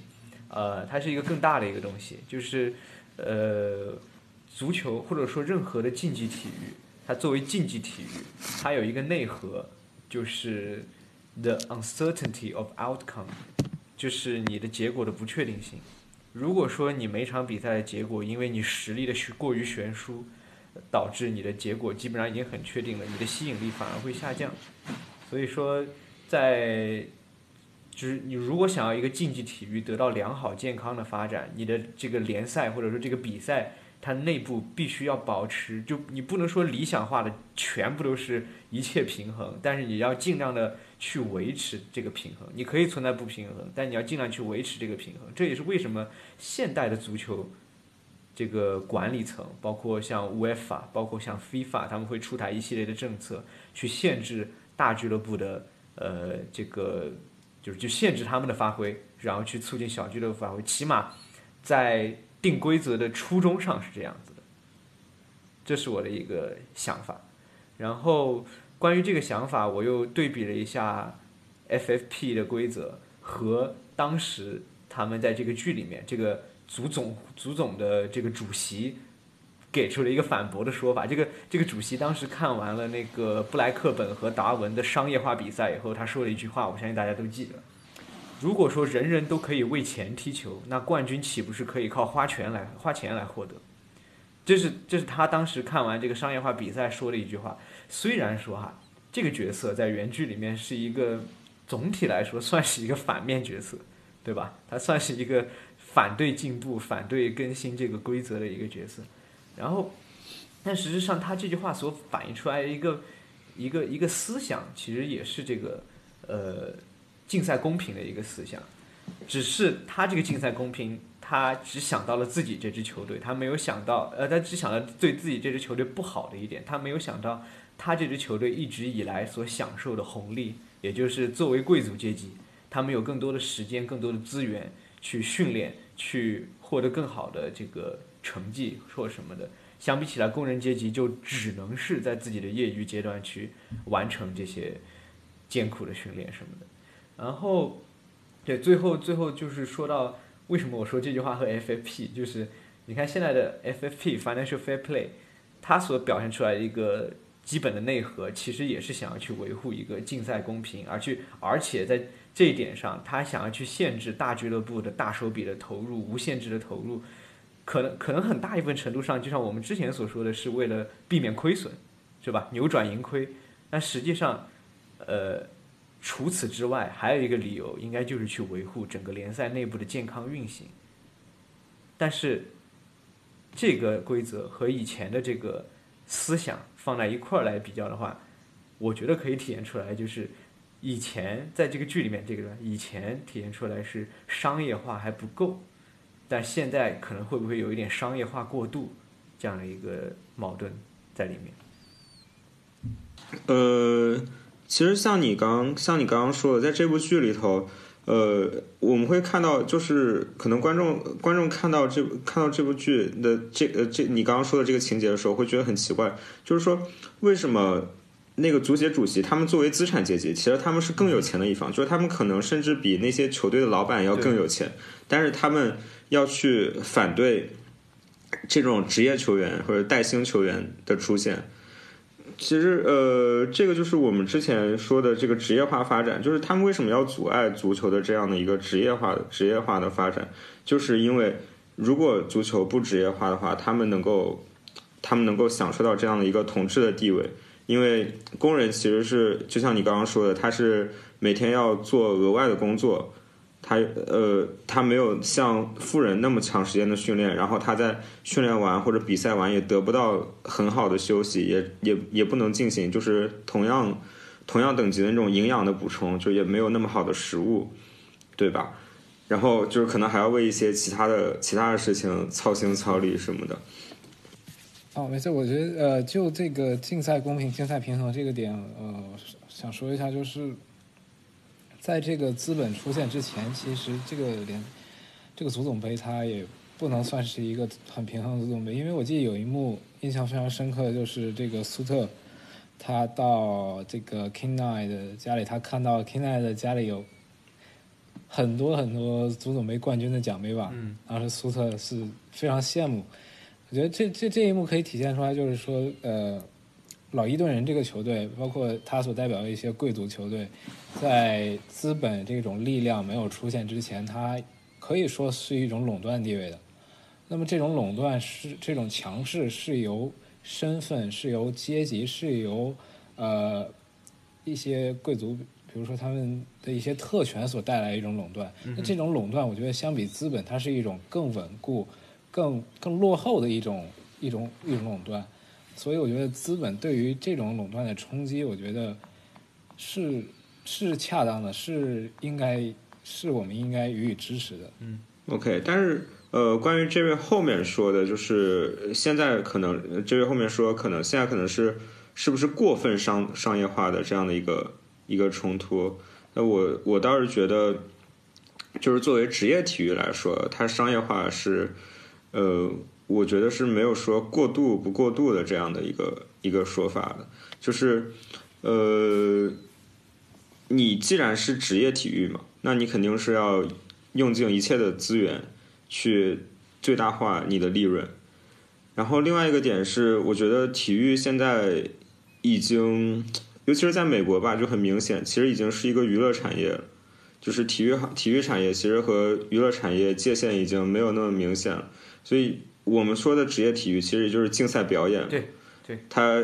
[SPEAKER 2] 呃，它是一个更大的一个东西，就是呃，足球或者说任何的竞技体育，它作为竞技体育，它有一个内核，就是 the uncertainty of outcome，就是你的结果的不确定性。如果说你每场比赛的结果，因为你实力的过于悬殊，导致你的结果基本上已经很确定了，你的吸引力反而会下降。所以说，在就是你如果想要一个竞技体育得到良好健康的发展，你的这个联赛或者说这个比赛，它内部必须要保持，就你不能说理想化的全部都是一切平衡，但是你要尽量的去维持这个平衡。你可以存在不平衡，但你要尽量去维持这个平衡。这也是为什么现代的足球这个管理层，包括像 UEFA，包括像 FIFA，他们会出台一系列的政策，去限制大俱乐部的呃这个就是就限制他们的发挥，然后去促进小俱乐部发挥。起码在定规则的初衷上是这样子的，这是我的一个想法。然后关于这个想法，我又对比了一下 FFP 的规则和当时他们在这个剧里面这个组总组总的这个主席给出了一个反驳的说法。这个这个主席当时看完了那个布莱克本和达文的商业化比赛以后，他说了一句话，我相信大家都记得。如果说人人都可以为钱踢球，那冠军岂不是可以靠花钱来花钱来获得？这是这是他当时看完这个商业化比赛说的一句话。虽然说哈，这个角色在原剧里面是一个总体来说算是一个反面角色，对吧？他算是一个反对进步、反对更新这个规则的一个角色。然后，但实质上他这句话所反映出来的一个一个一个思想，其实也是这个呃竞赛公平的一个思想。只是他这个竞赛公平，他只想到了自己这支球队，他没有想到，呃，他只想到对自己这支球队不好的一点，他没有想到他这支球队一直以来所享受的红利，也就是作为贵族阶级，他们有更多的时间、更多的资源去训练，去获得更好的这个成绩或什么的。相比起来，工人阶级就只能是在自己的业余阶段去完成这些艰苦的训练什么的。然后，对，最后最后就是说到为什么我说这句话和 FFP，就是你看现在的 FFP Financial Fair Play，它所表现出来的一个基本的内核，其实也是想要去维护一个竞赛公平，而去而且在这一点上，他想要去限制大俱乐部的大手笔的投入，无限制的投入，可能可能很大一部分程度上，就像我们之前所说的是为了避免亏损，是吧？扭转盈亏，但实际上，呃。除此之外，还有一个理由，应该就是去维护整个联赛内部的健康运行。但是，这个规则和以前的这个思想放在一块儿来比较的话，我觉得可以体现出来，就是以前在这个剧里面，这个以前体现出来是商业化还不够，但现在可能会不会有一点商业化过度这样的一个矛盾在里面？
[SPEAKER 3] 呃，其实像你刚像你刚刚说的，在这部剧里头，呃，我们会看到，就是可能观众观众看到这看到这部剧的这呃这你刚刚说的这个情节的时候，会觉得很奇怪，就是说为什么那个足协主席他们作为资产阶级，其实他们是更有钱的一方，就是他们可能甚至比那些球队的老板要更有钱，但是他们要去反对这种职业球员或者带薪球员的出现。其实，呃，这个就是我们之前说的这个职业化发展，就是他们为什么要阻碍足球的这样的一个职业化的职业化的发展，就是因为如果足球不职业化的话，他们能够他们能够享受到这样的一个统治的地位，因为工人其实是就像你刚刚说的，他是每天要做额外的工作。他呃，他没有像富人那么长时间的训练，然后他在训练完或者比赛完也得不到很好的休息，也也也不能进行就是同样同样等级的那种营养的补充，就也没有那么好的食物，对吧？然后就是可能还要为一些其他的其他的事情操心操力什么的。
[SPEAKER 4] 哦，没事，我觉得呃，就这个竞赛公平、竞赛平衡这个点，呃，想说一下就是。在这个资本出现之前，其实这个联这个足总杯它也不能算是一个很平衡的足总杯，因为我记得有一幕印象非常深刻，就是这个苏特他到这个 King Nine 的家里，他看到 King Nine 的家里有很多很多足总杯冠军的奖杯吧，
[SPEAKER 2] 嗯，
[SPEAKER 4] 当时苏特是非常羡慕。我觉得这这这一幕可以体现出来，就是说呃。老伊顿人这个球队，包括他所代表的一些贵族球队，在资本这种力量没有出现之前，它可以说是一种垄断地位的。那么这种垄断是这种强势是由身份、是由阶级、是由呃一些贵族，比如说他们的一些特权所带来一种垄断。那这种垄断，我觉得相比资本，它是一种更稳固、更更落后的一种一种一种垄断。所以我觉得资本对于这种垄断的冲击，我觉得是是恰当的，是应该是我们应该予以支持的。
[SPEAKER 2] 嗯
[SPEAKER 3] ，OK，但是呃，关于这位后面说的，就是现在可能这位后面说，可能现在可能是是不是过分商商业化的这样的一个一个冲突？那我我倒是觉得，就是作为职业体育来说，它商业化是呃。我觉得是没有说过度不过度的这样的一个一个说法的，就是，呃，你既然是职业体育嘛，那你肯定是要用尽一切的资源去最大化你的利润。然后另外一个点是，我觉得体育现在已经，尤其是在美国吧，就很明显，其实已经是一个娱乐产业。就是体育体育产业其实和娱乐产业界限已经没有那么明显了，所以。我们说的职业体育其实也就是竞赛表演，
[SPEAKER 2] 对，对，
[SPEAKER 3] 它，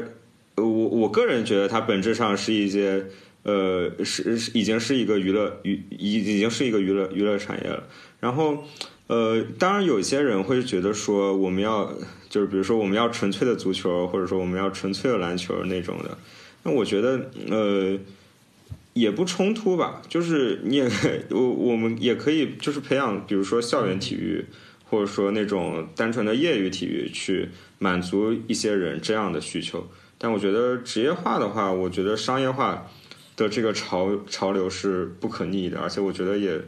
[SPEAKER 3] 我我个人觉得它本质上是一些，呃，是已经是一个娱乐娱已已经是一个娱乐娱乐产业了。然后，呃，当然有些人会觉得说，我们要就是比如说我们要纯粹的足球，或者说我们要纯粹的篮球那种的。那我觉得，呃，也不冲突吧。就是你也我我们也可以就是培养，比如说校园体育。或者说那种单纯的业余体育去满足一些人这样的需求，但我觉得职业化的话，我觉得商业化的这个潮潮流是不可逆的，而且我觉得也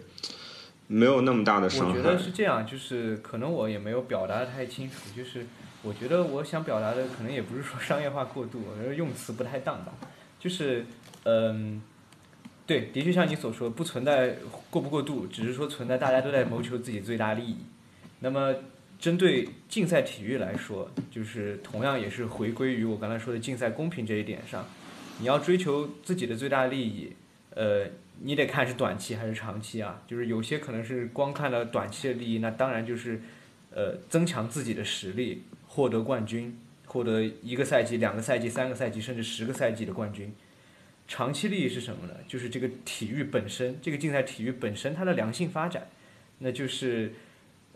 [SPEAKER 3] 没有那么大的伤
[SPEAKER 2] 害。我觉得是这样，就是可能我也没有表达的太清楚，就是我觉得我想表达的可能也不是说商业化过度，我觉得用词不太当吧。就是嗯，对，的确像你所说，不存在过不过度，只是说存在大家都在谋求自己最大利益。那么，针对竞赛体育来说，就是同样也是回归于我刚才说的竞赛公平这一点上，你要追求自己的最大利益，呃，你得看是短期还是长期啊。就是有些可能是光看了短期的利益，那当然就是，呃，增强自己的实力，获得冠军，获得一个赛季、两个赛季、三个赛季，甚至十个赛季的冠军。长期利益是什么呢？就是这个体育本身，这个竞赛体育本身它的良性发展，那就是。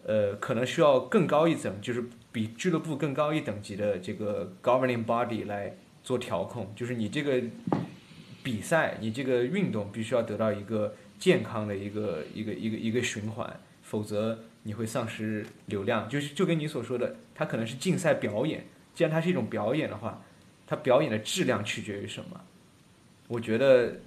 [SPEAKER 2] 呃，可能需要更高一层，就是比俱乐部更高一等级的这个 governing body 来做调控，就是你这个比赛，你这个运动必须要得到一个健康的一个一个一个一个循环，否则你会丧失流量。就是就跟你所说的，它可能是竞赛表演，既然它是一种表演的话，它表演的质量取决于什么？我觉得。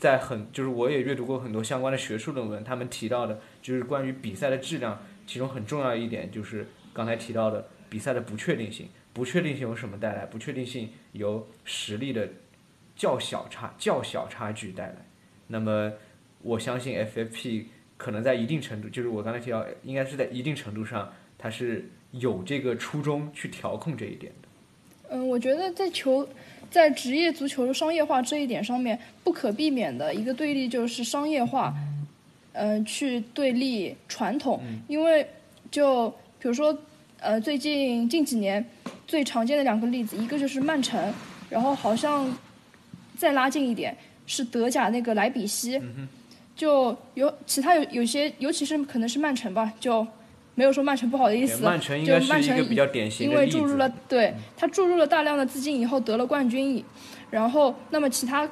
[SPEAKER 2] 在很就是我也阅读过很多相关的学术论文，他们提到的就是关于比赛的质量，其中很重要一点就是刚才提到的比赛的不确定性。不确定性由什么带来？不确定性由实力的较小差较小差距带来。那么我相信 FFP 可能在一定程度，就是我刚才提到，应该是在一定程度上，它是有这个初衷去调控这一点的。
[SPEAKER 5] 嗯，我觉得在球。在职业足球的商业化这一点上面，不可避免的一个对立就是商业化，去对立传统。因为就比如说，呃，最近近几年最常见的两个例子，一个就是曼城，然后好像再拉近一点是德甲那个莱比锡，就有其他有有些，尤其是可能是曼城吧，就。没有说曼城不好的意思，
[SPEAKER 2] 曼城应该是一个比较典型
[SPEAKER 5] 的因为注入了对他注入了大量的资金以后得了冠军，然后那么其他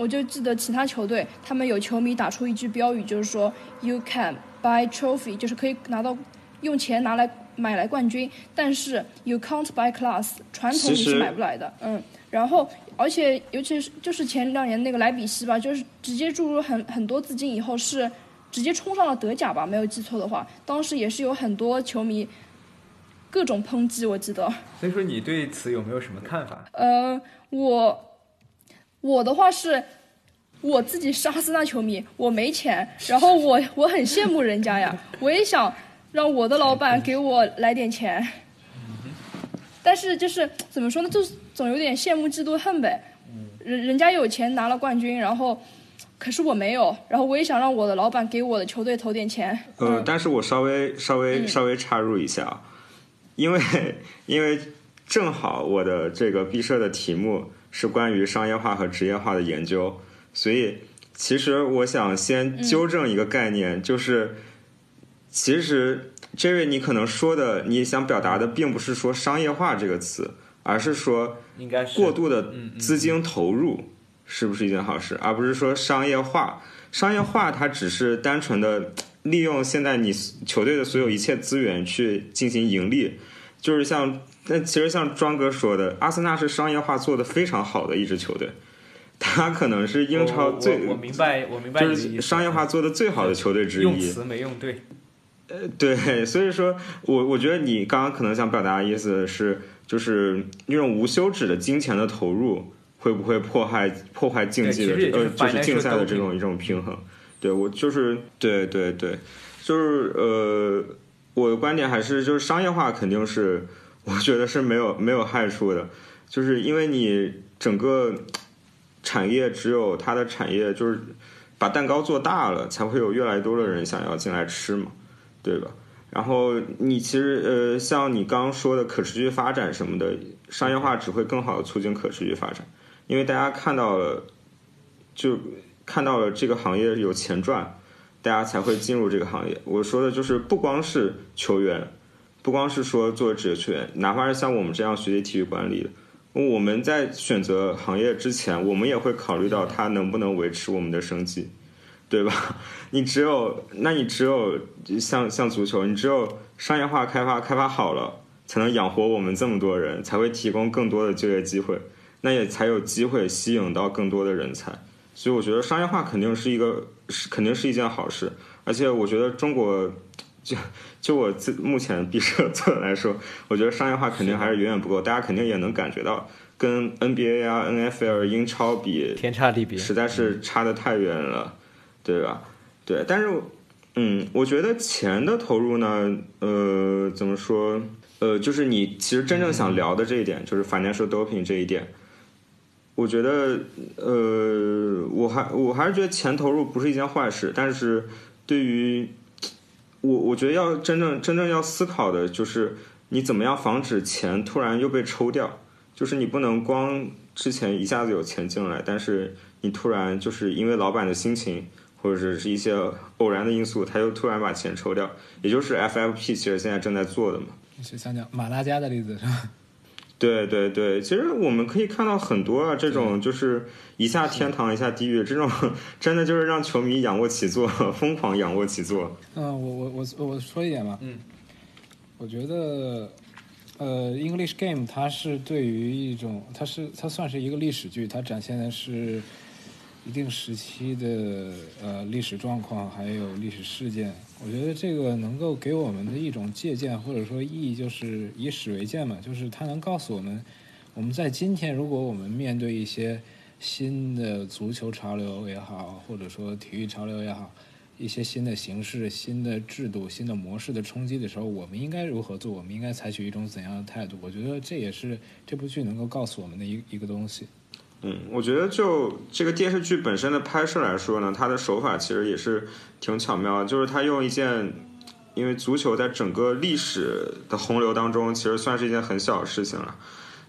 [SPEAKER 5] 我就记得其他球队他们有球迷打出一句标语，就是说 You can buy trophy，就是可以拿到用钱拿来买来冠军，但是 You can't buy class，传统你是买不来的。嗯，然后而且尤其是就是前两年那个莱比锡吧，就是直接注入很很多资金以后是。直接冲上了德甲吧，没有记错的话，当时也是有很多球迷各种抨击，我记得。
[SPEAKER 2] 所以说，你对此有没有什么看法？
[SPEAKER 5] 呃，我我的话是，我自己是阿森纳球迷，我没钱，然后我我很羡慕人家呀，我也想让我的老板给我来点钱，但是就是怎么说呢，就是总有点羡慕嫉妒恨呗。人人家有钱拿了冠军，然后。可是我没有，然后我也想让我的老板给我的球队投点钱。
[SPEAKER 3] 呃，但是我稍微稍微稍微插入一下，因为因为正好我的这个毕设的题目是关于商业化和职业化的研究，所以其实我想先纠正一个概念，就是其实 Jerry 你可能说的你想表达的并不是说商业化这个词，而是说
[SPEAKER 2] 应该是
[SPEAKER 3] 过度的资金投入。是不是一件好事，而不是说商业化？商业化它只是单纯的利用现在你球队的所有一切资源去进行盈利，就是像那其实像庄哥说的，阿森纳是商业化做的非常好的一支球队，他可能是英超最
[SPEAKER 2] 我明白我明白
[SPEAKER 3] 就是商业化做的最好的球队之一。
[SPEAKER 2] 用词没用对，
[SPEAKER 3] 呃对，所以说我我觉得你刚刚可能想表达的意思是，就是那种无休止的金钱的投入。会不会破坏破坏竞技的呃，就是竞赛的这种一种平衡？对我就是对对对，就是呃，我的观点还是就是商业化肯定是我觉得是没有没有害处的，就是因为你整个产业只有它的产业就是把蛋糕做大了，才会有越来越多的人想要进来吃嘛，对吧？然后你其实呃，像你刚刚说的可持续发展什么的，商业化只会更好的促进可持续发展。因为大家看到了，就看到了这个行业有钱赚，大家才会进入这个行业。我说的就是不光是球员，不光是说做职业球员，哪怕是像我们这样学习体育管理的，我们在选择行业之前，我们也会考虑到它能不能维持我们的生计，对吧？你只有，那你只有像像足球，你只有商业化开发开发好了，才能养活我们这么多人，才会提供更多的就业机会。那也才有机会吸引到更多的人才，所以我觉得商业化肯定是一个是肯定是一件好事，而且我觉得中国就就我自目前毕设做的来说，我觉得商业化肯定还是远远不够，大家肯定也能感觉到，跟 NBA 啊、NFL、英超比
[SPEAKER 2] 天差地别，
[SPEAKER 3] 实在是差的太远了，对吧？对，但是嗯，我觉得钱的投入呢，呃，怎么说？呃，就是你其实真正想聊的这一点，就是 financial doping 这一点。我觉得，呃，我还我还是觉得钱投入不是一件坏事，但是对于我，我觉得要真正真正要思考的就是你怎么样防止钱突然又被抽掉，就是你不能光之前一下子有钱进来，但是你突然就是因为老板的心情或者是一些偶然的因素，他又突然把钱抽掉，也就是 FFP 其实现在正在做的嘛。
[SPEAKER 4] 是想讲马拉加的例子是吧？
[SPEAKER 3] 对对对，其实我们可以看到很多啊，这种就是一下天堂一下地狱，这种真的就是让球迷仰卧起坐，疯狂仰卧起坐。
[SPEAKER 4] 嗯，我我我我说一点吧。
[SPEAKER 2] 嗯，
[SPEAKER 4] 我觉得，呃，English Game 它是对于一种，它是它算是一个历史剧，它展现的是一定时期的呃历史状况，还有历史事件。我觉得这个能够给我们的一种借鉴，或者说意义，就是以史为鉴嘛，就是它能告诉我们，我们在今天，如果我们面对一些新的足球潮流也好，或者说体育潮流也好，一些新的形式、新的制度、新的模式的冲击的时候，我们应该如何做？我们应该采取一种怎样的态度？我觉得这也是这部剧能够告诉我们的一一个东西。
[SPEAKER 3] 嗯，我觉得就这个电视剧本身的拍摄来说呢，它的手法其实也是挺巧妙的，就是它用一件，因为足球在整个历史的洪流当中，其实算是一件很小的事情了，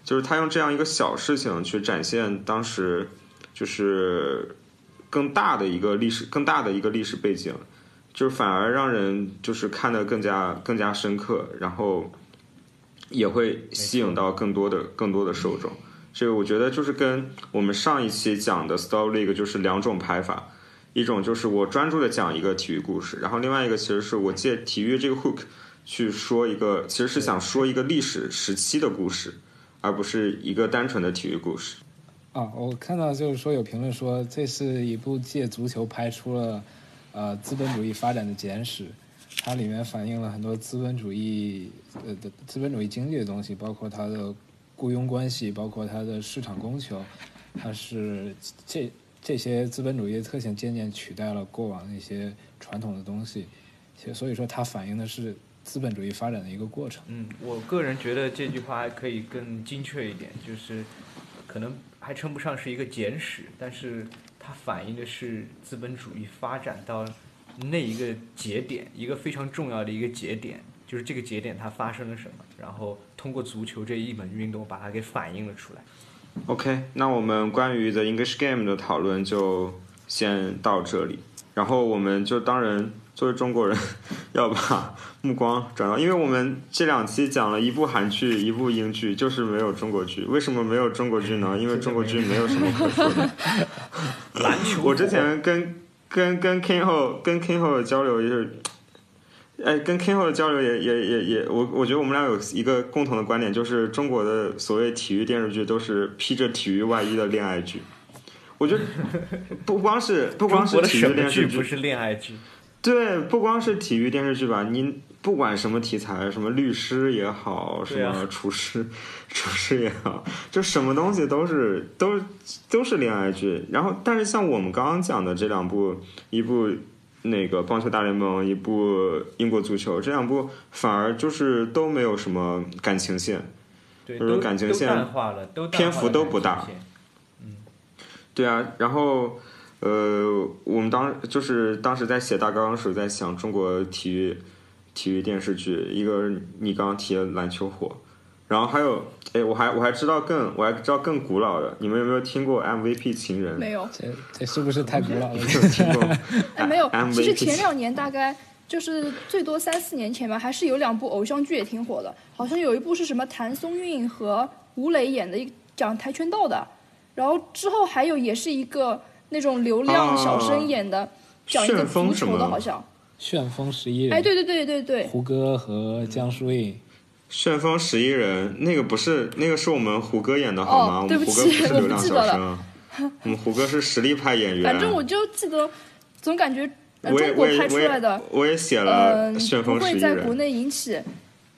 [SPEAKER 3] 就是他用这样一个小事情去展现当时就是更大的一个历史、更大的一个历史背景，就是反而让人就是看得更加更加深刻，然后也会吸引到更多的更多的受众。这个我觉得就是跟我们上一期讲的 Style League 就是两种拍法，一种就是我专注的讲一个体育故事，然后另外一个其实是我借体育这个 hook 去说一个，其实是想说一个历史时期的故事，而不是一个单纯的体育故事。
[SPEAKER 4] 啊，我看到就是说有评论说这是一部借足球拍出了呃资本主义发展的简史，它里面反映了很多资本主义呃的资本主义经济的东西，包括它的雇佣关系，包括它的市场供求，它是这这些资本主义的特性渐渐取代了过往那些传统的东西，其实所以说它反映的是资本主义发展的一个过程。
[SPEAKER 2] 嗯，我个人觉得这句话还可以更精确一点，就是可能还称不上是一个简史，但是它反映的是资本主义发展到那一个节点，一个非常重要的一个节点，就是这个节点它发生了什么，然后通过足球这一门运动把它给反映了出来。
[SPEAKER 3] OK，那我们关于 The English Game 的讨论就先到这里。然后我们就当然作为中国人，要把目光转到，因为我们这两期讲了一部韩剧，一部英剧，就是没有中国剧。为什么没有中国剧呢？因为中国剧没有什么可说的。
[SPEAKER 2] 篮球，
[SPEAKER 3] 我之前跟跟跟 King 后跟 King 后的交流就是，哎，跟后的交流也也也也，我我觉得我们俩有一个共同的观点，就是中国的所谓体育电视剧都是披着体育外衣的恋爱剧。我觉得 不光是不光是体育电视剧，
[SPEAKER 2] 剧不是恋爱剧？
[SPEAKER 3] 对，不光是体育电视剧吧，你不管什么题材，什么律师也好，什么厨师、厨师也好，就什么东西都是都都是恋爱剧。然后，但是像我们刚刚讲的这两部，一部那个棒球大联盟，一部英国足球，这两部反而就是都没有什么感情线。
[SPEAKER 2] 对，
[SPEAKER 3] 就是感情线篇幅都不大
[SPEAKER 2] 嗯
[SPEAKER 3] 对啊，然后呃，我们当就是当时在写大纲的时候，在想中国体育体育电视剧，一个你刚刚提的篮球火，然后还有哎，我还我还知道更我还知道更古老的，你们有没有听过 MVP 情人？
[SPEAKER 5] 没有，
[SPEAKER 4] 这这是不是太古老了？
[SPEAKER 3] 没 有听过
[SPEAKER 5] 哎，没有。其实前两年大概就是最多三四年前吧，还是有两部偶像剧也挺火的，好像有一部是什么谭松韵和吴磊演的，一讲跆拳道的，然后之后还有也是一个那种流量小生演的，讲一个
[SPEAKER 3] 旋风
[SPEAKER 5] 足球的，好像。
[SPEAKER 4] 旋风十一人，
[SPEAKER 5] 哎，对对对对对，
[SPEAKER 4] 胡歌和江疏影，
[SPEAKER 3] 旋风十一人，那个不是那个是我们胡歌演的好吗？
[SPEAKER 5] 哦对不
[SPEAKER 3] 我们胡歌
[SPEAKER 5] 起
[SPEAKER 3] 不是流量
[SPEAKER 5] 我不记得了
[SPEAKER 3] 小生啊，我们胡歌是实力派演员。
[SPEAKER 5] 反正我就记得，总感觉、呃、中国拍出来的，
[SPEAKER 3] 我也写
[SPEAKER 5] 嗯、
[SPEAKER 3] 了旋风十一人。
[SPEAKER 5] 会在国内引起，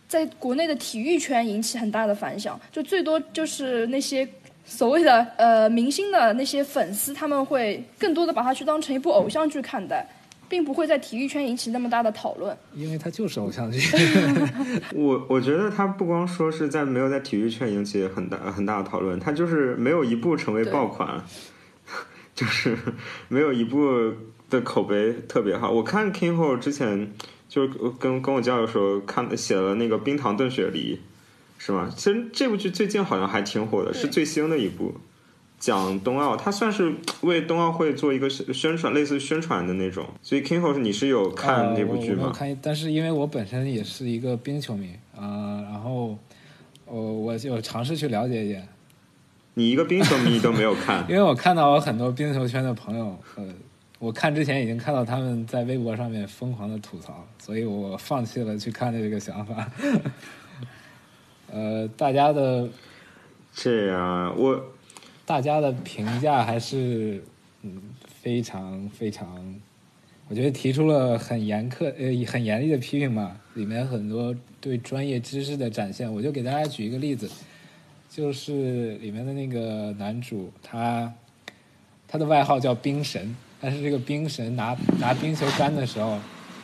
[SPEAKER 5] 在国内的体育圈引起很大的反响，就最多就是那些所谓的呃明星的那些粉丝，他们会更多的把它去当成一部偶像剧看待，并不会在体育圈引起那么大的讨论。
[SPEAKER 4] 因为它就是偶像剧。
[SPEAKER 3] 我我觉得他不光说是在没有在体育圈引起很大很大的讨论，他就是没有一部成为爆款，就是没有一部的口碑特别好。我看 King Ho 之前就是跟跟我交流的时候看写了那个冰糖炖雪梨，是吗？其实这部剧最近好像还挺火的，是最新的一部。讲冬奥，他算是为冬奥会做一个宣宣传，类似宣传的那种。所以 King Ho 是你是有看
[SPEAKER 4] 呃
[SPEAKER 3] 那部剧吗？
[SPEAKER 4] 看，但是因为我本身也是一个冰球迷啊、呃然后我我就尝试去了解一点，
[SPEAKER 3] 你一个冰球迷都没有看
[SPEAKER 4] 因为我看到我很多冰球圈的朋友，呃，我看之前已经看到他们在微博上面疯狂的吐槽，所以我放弃了去看的这个想法。呃，大家的
[SPEAKER 3] 这样，我
[SPEAKER 4] 大家的评价还是嗯非常非常，我觉得提出了很严苛呃很严厉的批评嘛，里面很多对专业知识的展现。我就给大家举一个例子，就是里面的那个男主，他他的外号叫冰神，但是这个冰神拿拿冰球杆的时候，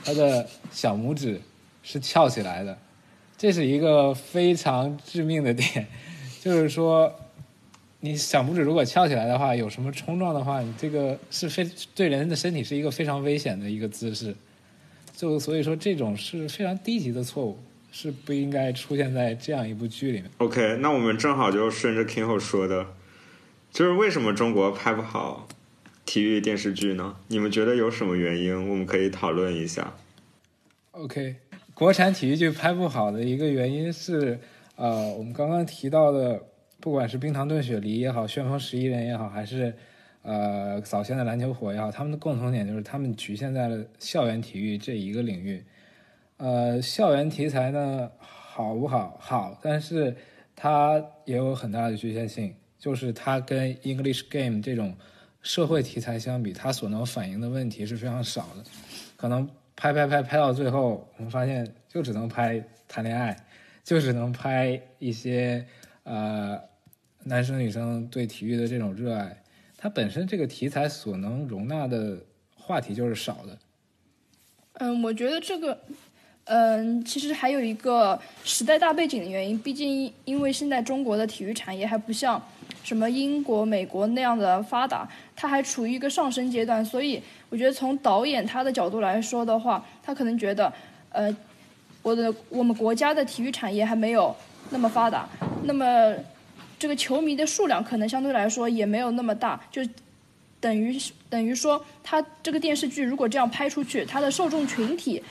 [SPEAKER 4] 他的小拇指是翘起来的，这是一个非常致命的点，就是说。你小拇指如果翘起来的话，有什么冲撞的话，你这个是非对人的身体是一个非常危险的一个姿势。就所以说，这种是非常低级的错误，是不应该出现在这样一部剧里面。
[SPEAKER 3] OK，那我们正好就顺着 King 后说的，就是为什么中国拍不好体育电视剧呢？你们觉得有什么原因？我们可以讨论一下。
[SPEAKER 4] OK，国产体育剧拍不好的一个原因是，呃，我们刚刚提到的，不管是冰糖炖雪梨也好，旋风十一人也好，还是呃早先的篮球火也好，他们的共同点就是他们局限在了校园体育这一个领域。呃，校园题材呢好不好？好，但是它也有很大的局限性，就是它跟 English Game 这种社会题材相比，它所能反映的问题是非常少的，可能拍拍拍拍到最后，我们发现就只能拍谈恋爱，就只能拍一些呃男生女生对体育的这种热爱，它本身这个题材所能容纳的话题就是少的。
[SPEAKER 5] 嗯，我觉得这个，嗯，其实还有一个时代大背景的原因。毕竟，因为现在中国的体育产业还不像什么英国、美国那样的发达，它还处于一个上升阶段。所以，我觉得从导演他的角度来说的话，他可能觉得，呃，我的我们国家的体育产业还没有那么发达，那么这个球迷的数量可能相对来说也没有那么大，就等于等于说，他这个电视剧如果这样拍出去，它的受众群体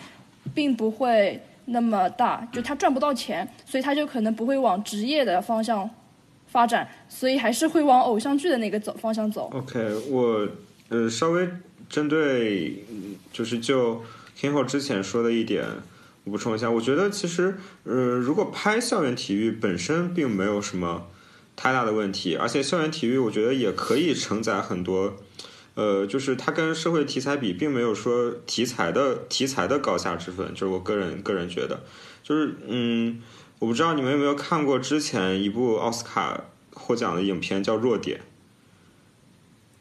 [SPEAKER 5] 并不会那么大，就他赚不到钱，所以他就可能不会往职业的方向发展，所以还是会往偶像剧的那个走方向走。
[SPEAKER 3] OK，我呃稍微针对就是就 King 后之前说的一点，补充一下，我觉得其实呃如果拍校园体育本身并没有什么太大的问题，而且校园体育我觉得也可以承载很多。呃，就是它跟社会题材比，并没有说题材的题材的高下之分，就是我个人个人觉得，就是嗯，我不知道你们有没有看过之前一部奥斯卡获奖的影片叫《弱点》，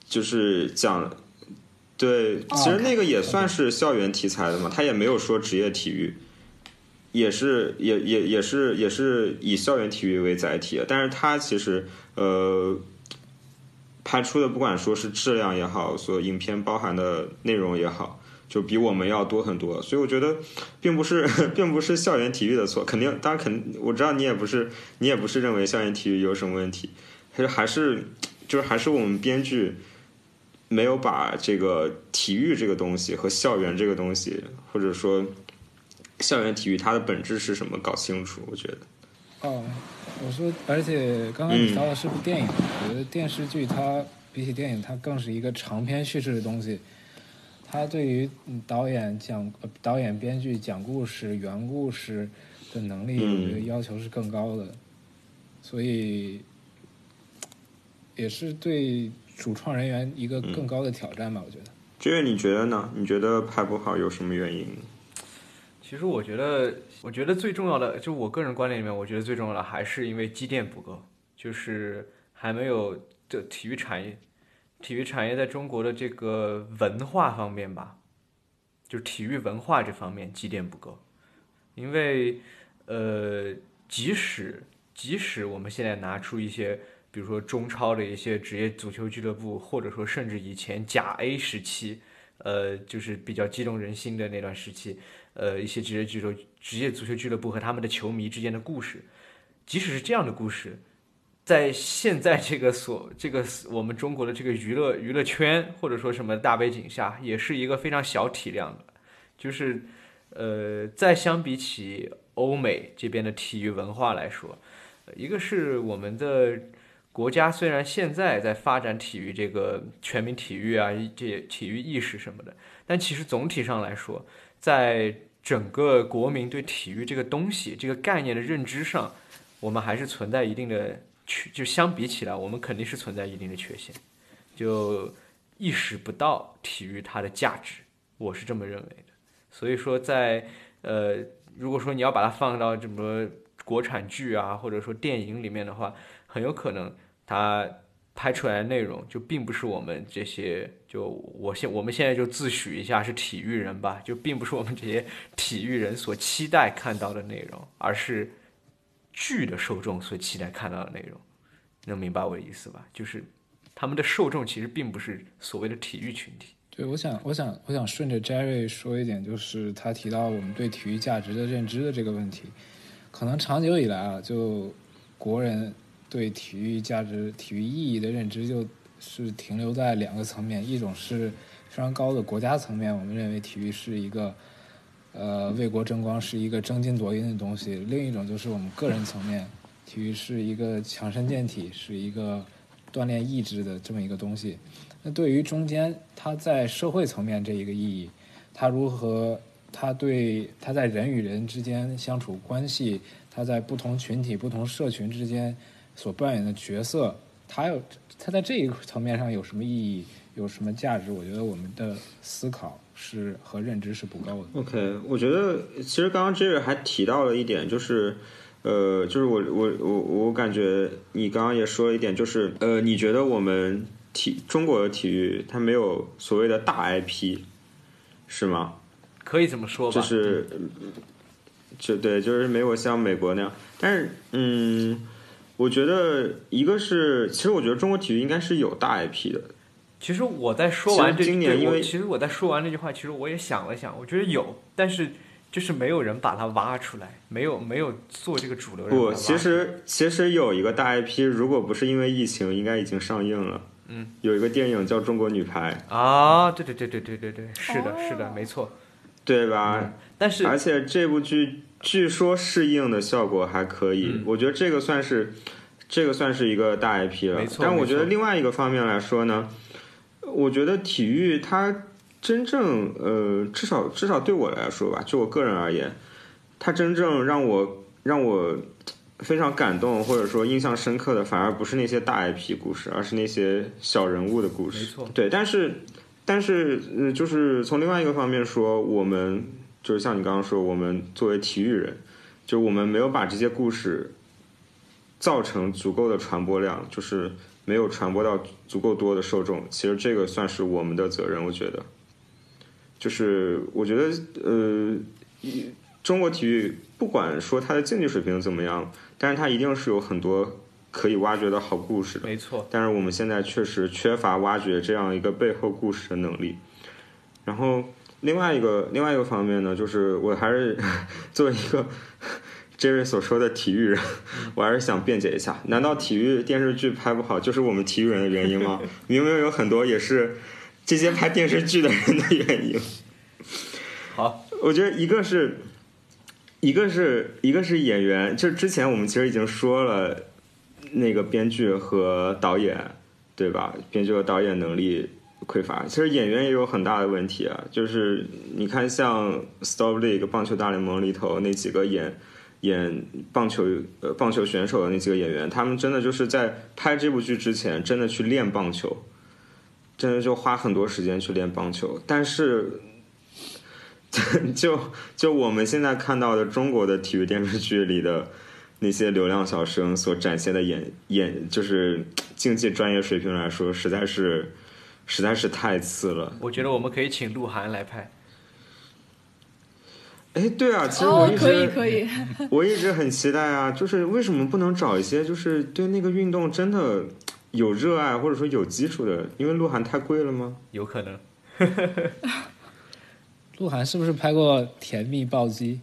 [SPEAKER 3] 就是讲，对，
[SPEAKER 4] 哦
[SPEAKER 3] 其实那个也算是校园题材的嘛，他也没有说职业体育，也是也也也是也是以校园体育为载体，但是它其实呃拍出的不管说是质量也好，所影片包含的内容也好，就比我们要多很多，所以我觉得并不是 并不是校园体育的错，肯定当然肯我知道你也不是你也不是认为校园体育有什么问题，其实还是就是还是我们编剧。没有把这个体育这个东西和校园这个东西，或者说校园体育它的本质是什么搞清楚，我觉得。
[SPEAKER 4] 哦，我说，而且刚刚你提到的是部电影，我觉得电视剧它比起电影，它更是一个长篇叙事的东西。它对于嗯导演讲、呃导演、编剧讲故事、原故事的能力，
[SPEAKER 3] 嗯
[SPEAKER 4] 我觉得要求是更高的，所以也是对主创人员一个更高的挑战吧，我觉得。
[SPEAKER 3] 这个你觉得呢？你觉得拍不好有什么原因？
[SPEAKER 2] 其实我觉得，我觉得最重要的，就我个人观点里面，我觉得最重要的还是因为积淀不够，就是还没有这体育产业，体育产业在中国的这个文化方面吧，就体育文化这方面积淀不够，因为呃，即使即使我们现在拿出一些，比如说中超的一些职业足球俱乐部，或者说甚至以前甲 A 时期，呃，就是比较激动人心的那段时期。呃一些职业俱乐职业足球俱乐部和他们的球迷之间的故事，即使是这样的故事，在现在这个所这个我们中国的这个娱乐娱乐圈或者说什么大背景下，也是一个非常小体量的，就是呃，再相比起欧美这边的体育文化来说，一个是我们的国家虽然现在在发展体育这个全民体育啊，这体育意识什么的，但其实总体上来说，在整个国民对体育这个东西、这个概念的认知上，我们还是存在一定的缺，就相比起来，我们肯定是存在一定的缺陷，就意识不到体育它的价值，我是这么认为的。所以说在，呃，如果说你要把它放到什么国产剧啊，或者说电影里面的话，很有可能它拍出来的内容就并不是我们这些，就我现我们现在就自诩一下是体育人吧，就并不是我们这些体育人所期待看到的内容，而是剧的受众所期待看到的内容。能明白我的意思吧？就是他们的受众其实并不是所谓的体育群体。
[SPEAKER 4] 对，我想，我想，我想顺着 Jerry 说一点，就是他提到我们对体育价值的认知的这个问题，可能长久以来啊，就国人对体育价值、体育意义的认知，就是停留在两个层面，一种是非常高的国家层面，我们认为体育是一个呃为国争光，是一个争金夺银的东西；另一种就是我们个人层面，体育是一个强身健体，是一个锻炼意志的这么一个东西。那对于中间，它在社会层面这一个意义，它如何，它对它在人与人之间相处关系，它在不同群体、不同社群之间所扮演的角色，他有他在这一层面上有什么意义，有什么价值？我觉得我们的思考是和认知是不够的。
[SPEAKER 3] OK，我觉得其实刚刚 Jerry 还提到了一点，就是，呃，就是我我我我感觉你刚刚也说了一点，就是呃，你觉得我们体中国的体育它没有所谓的大 IP，是吗？
[SPEAKER 2] 可以这么说吧？
[SPEAKER 3] 就是，就对，就是没有像美国那样。但是，嗯，我觉得一个是，其实我觉得中国体育应该是有大 IP 的。
[SPEAKER 2] 其实我在说完这
[SPEAKER 3] 今年因为
[SPEAKER 2] 其实我在说完这句话，其实我也想了想，我觉得有，但是就是没有人把它挖出来，没有没有做这个主流人
[SPEAKER 3] 不，其实其实有一个大 IP，如果不是因为疫情，应该已经上映了。
[SPEAKER 2] 嗯，
[SPEAKER 3] 有一个电影叫《中国女排
[SPEAKER 2] 啊，对对对对对对对，是的，
[SPEAKER 5] 哦
[SPEAKER 2] 是的，没错。》，
[SPEAKER 3] 对吧？
[SPEAKER 2] 但是
[SPEAKER 3] 而且这部剧据说适应的效果还可以，
[SPEAKER 2] 嗯
[SPEAKER 3] 我觉得这个算是这个算是一个大 IP 了。
[SPEAKER 2] 没错
[SPEAKER 3] 但我觉得另外一个方面来说呢，我觉得体育它真正呃，至少至少对我来说吧，就我个人而言，它真正让我让我非常感动或者说印象深刻的，反而不是那些大 IP 故事，而是那些小人物的故事。
[SPEAKER 2] 没错
[SPEAKER 3] 对，但是但是呃，就是从另外一个方面说，我们就是像你刚刚说，我们作为体育人，就我们没有把这些故事造成足够的传播量，就是没有传播到足够多的受众。其实这个算是我们的责任，我觉得。就是我觉得，呃，一中国体育不管说它的竞技水平怎么样，但是它一定是有很多可以挖掘的好故事的。
[SPEAKER 2] 没错，
[SPEAKER 3] 但是我们现在确实缺乏挖掘这样一个背后故事的能力。然后另外一个另外一个方面呢，就是我还是 作为一个 Jerry 所说的体育人，我还是想辩解一下：难道体育电视剧拍不好就是我们体育人的原因吗？明明有很多也是这些拍电视剧的人的原因。
[SPEAKER 2] 好，
[SPEAKER 3] 我觉得一个是，一个是一个是演员，就之前我们其实已经说了，那个编剧和导演，对吧？编剧和导演能力匮乏，其实演员也有很大的问题啊。就是你看，像《Stop League》棒球大联盟里头那几个演演棒球呃棒球选手的那几个演员，他们真的就是在拍这部剧之前，真的去练棒球，真的就花很多时间去练棒球，但是。就就我们现在看到的中国的体育电视剧里的那些流量小生所展现的演演，就是竞技专业水平来说，实在是实在是太次了。
[SPEAKER 2] 我觉得我们可以请鹿晗来拍。
[SPEAKER 3] 哎，对啊，其实我
[SPEAKER 5] 哦
[SPEAKER 3] 一，直、
[SPEAKER 5] 可以可以，
[SPEAKER 3] 我一直很期待啊，就是为什么不能找一些就是对那个运动真的有热爱或者说有基础的？因为鹿晗太贵了吗？
[SPEAKER 2] 有可能，
[SPEAKER 4] 鹿晗是不是拍过《甜蜜暴击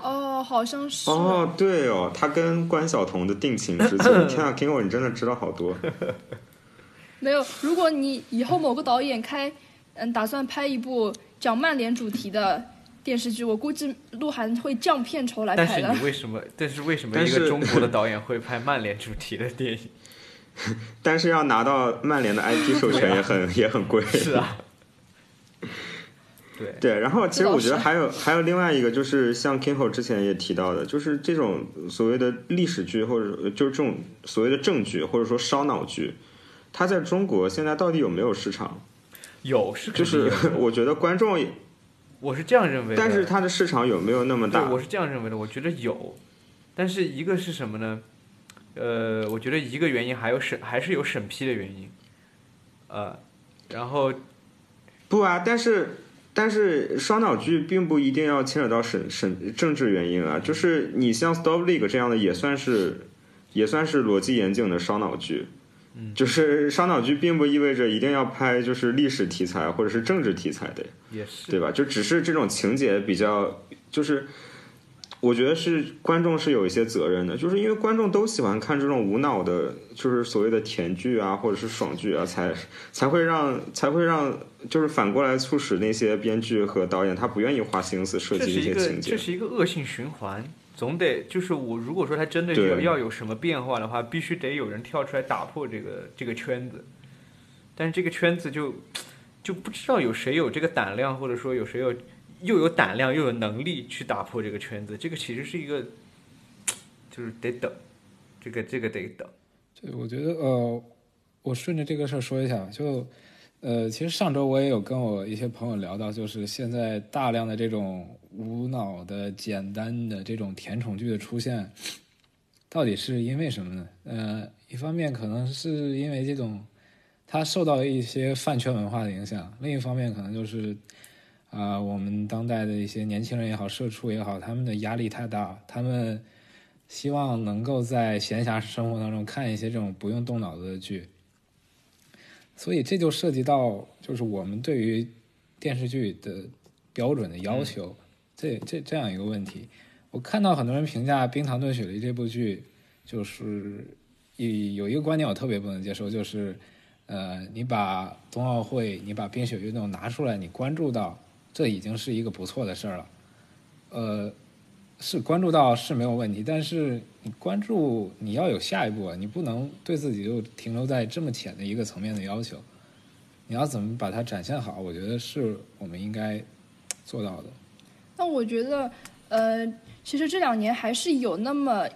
[SPEAKER 5] 哦，好像是。
[SPEAKER 3] 哦，对哦，他跟关晓彤的定情之作，天啊，Kingo，你真的知道好多。
[SPEAKER 5] 没有，如果你以后某个导演开，嗯，打算拍一部讲曼联主题的电视剧，我估计鹿晗会降片酬来拍的但
[SPEAKER 2] 是你。为什么？但是为什么
[SPEAKER 3] 但是
[SPEAKER 2] 一个中国的导演会拍曼联主题的电影？
[SPEAKER 3] 但是要拿到曼联的 IP 授权也很 也很贵。
[SPEAKER 2] 是啊，对，
[SPEAKER 3] 对，然后其实我觉得还有还有另外一个，就是像 Kingo 之前也提到的，就是这种所谓的历史剧，或者就是这种所谓的正剧，或者说烧脑剧，它在中国现在到底有没有市场？
[SPEAKER 2] 有是肯
[SPEAKER 3] 就是 我觉得观众，
[SPEAKER 2] 我是这样认为的，
[SPEAKER 3] 但是它的市场有没有那么
[SPEAKER 2] 对，
[SPEAKER 3] 大？
[SPEAKER 2] 我是这样认为的，我觉得有，但是一个是什么呢？呃，我觉得一个原因还有审，还是有审批的原因，呃，然后
[SPEAKER 3] 不啊，但是但是烧脑剧并不一定要牵扯到审审政治原因啊，就是你像 Stop League 这样的也算是也算是逻辑严谨的烧脑剧。就是烧脑剧并不意味着一定要拍就是历史题材或者是政治题材的，
[SPEAKER 2] 也是
[SPEAKER 3] 对吧？就只是这种情节比较，就是我觉得是观众是有一些责任的，就是因为观众都喜欢看这种无脑的，就是所谓的甜剧啊，或者是爽剧啊，才才会让才会让就是反过来促使那些编剧和导演他不愿意花心思设计
[SPEAKER 2] 一
[SPEAKER 3] 些情节
[SPEAKER 2] 这。是一个恶性循环，总得就是我如果说他真的
[SPEAKER 3] 对。
[SPEAKER 2] 要要有什么变化的话，必须得有人跳出来打破这个这个圈子，但是这个圈子就就不知道有谁有这个胆量，或者说有谁有又有胆量又有能力去打破这个圈子，这个其实是一个就是得等，这个这个得等。
[SPEAKER 4] 对，我觉得呃，我顺着这个事儿说一下，就呃，其实上周我也有跟我一些朋友聊到，就是现在大量的这种无脑的、简单的这种甜宠剧的出现，到底是因为什么呢？呃，一方面可能是因为这种它受到一些饭圈文化的影响，另一方面可能就是啊、我们当代的一些年轻人也好，社畜也好，他们的压力太大，他们希望能够在闲暇生活当中看一些这种不用动脑子的剧，所以这就涉及到就是我们对于电视剧的标准的要求，这这这样一个问题。我看到很多人评价《冰糖炖雪梨》这部剧，就是有有一个观点我特别不能接受，就是呃，你把冬奥会、你把冰雪运动拿出来，你关注到，这已经是一个不错的事儿了。呃，是关注到是没有问题，但是你关注你要有下一步，你不能对自己就停留在这么浅的一个层面的要求。你要怎么把它展现好？我觉得是我们应该做到的。
[SPEAKER 5] 那我觉得，呃，其实这两年还是有那么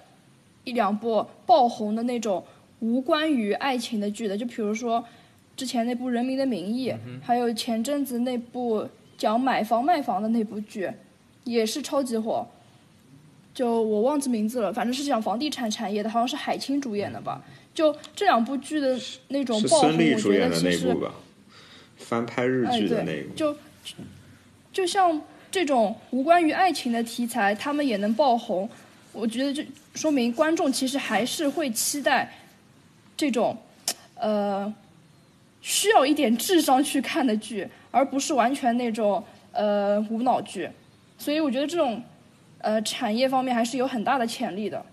[SPEAKER 5] 一两部爆红的那种无关于爱情的剧的，就比如说之前那部《人民的名义》还有前阵子那部讲买房卖房的那部剧，也是超级火。就我忘记名字了，反正是讲房地产产业的，好像是海清主演的吧。就这两部剧的那种爆红，
[SPEAKER 3] 孙俪
[SPEAKER 5] 我觉
[SPEAKER 3] 主演的
[SPEAKER 5] 得其实
[SPEAKER 3] 那部吧，翻拍日
[SPEAKER 5] 哎，
[SPEAKER 3] 剧的那部。，
[SPEAKER 5] 对就就像这种无关于爱情的题材，他们也能爆红，我觉得这说明观众其实还是会期待这种呃需要一点智商去看的剧，而不是完全那种呃无脑剧。所以我觉得这种呃产业方面还是有很大的潜力的。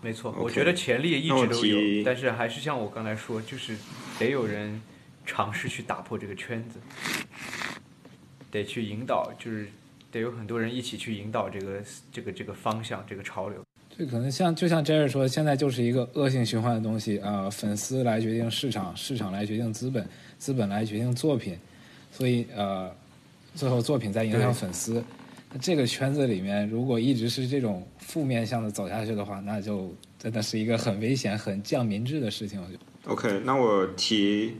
[SPEAKER 2] 没错我觉得潜力一直都有，但是还是像我刚才说，就是得有人尝试去打破这个圈子，得去引导，就是得有很多人一起去引导这个这个这个方向，这个潮流。
[SPEAKER 4] 这可能像就像 Jerry 说，现在就是一个恶性循环的东西啊、粉丝来决定市场，市场来决定资本，资本来决定作品，所以呃，最后作品在影响粉丝。那这个圈子里面，如果一直是这种负面向的走下去的话，那就真的是一个很危险、很降民智的事情。我觉得。
[SPEAKER 3] OK，那我提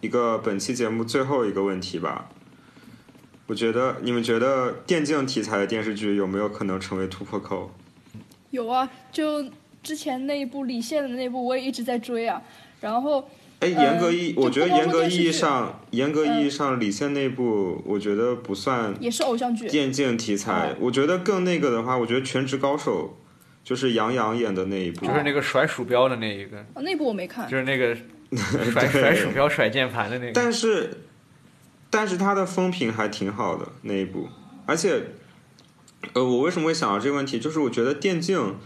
[SPEAKER 3] 一个本期节目最后一个问题吧。我觉得你们觉得电竞题材的电视剧有没有可能成为突破口？
[SPEAKER 5] 有啊，就之前那一部李现的那部，我也一直在追啊。然后
[SPEAKER 3] 哎，严格意，
[SPEAKER 5] 就
[SPEAKER 3] 我觉得严格意义上，严格意义上，李现那部我觉得不算
[SPEAKER 5] 也是偶像剧，
[SPEAKER 3] 电竞题材
[SPEAKER 5] 哦。
[SPEAKER 3] 我觉得更那个的话，我觉得《全职高手》就是杨洋演的那一部，
[SPEAKER 2] 就是那个甩鼠标的那一个，
[SPEAKER 5] 哦，那部我没看
[SPEAKER 2] 就。是那个 甩甩鼠标、甩键盘的那个。
[SPEAKER 3] 但是，但是它的风评还挺好的那一部，而且，呃，我为什么会想到这个问题？就是我觉得电竞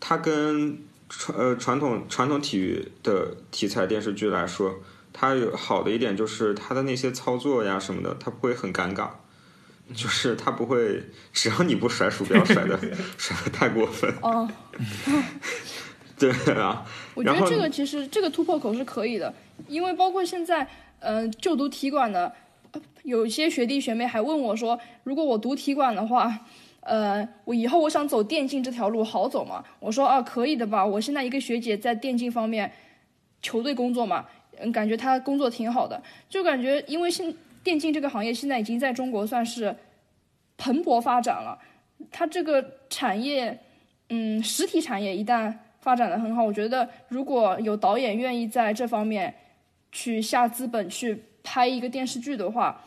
[SPEAKER 3] 它跟传呃传统传统体育的题材电视剧来说，它有好的一点就是它的那些操作呀什么的，它不会很尴尬。就是它不会，只要你不甩鼠标甩的 甩的太过分，
[SPEAKER 5] 哦，
[SPEAKER 3] 对啊，
[SPEAKER 5] 我觉得这个其实这个突破口是可以的，因为包括现在，呃，就读体管的，呃有些学弟学妹还问我说，如果我读体管的话，呃，我以后我想走电竞这条路好走吗？我说啊，可以的吧，我现在一个学姐在电竞方面球队工作嘛，嗯，感觉她工作挺好的，就感觉因为现电竞这个行业现在已经在中国算是蓬勃发展了，它这个产业，嗯，实体产业一旦发展的很好，我觉得如果有导演愿意在这方面去下资本去拍一个电视剧的话，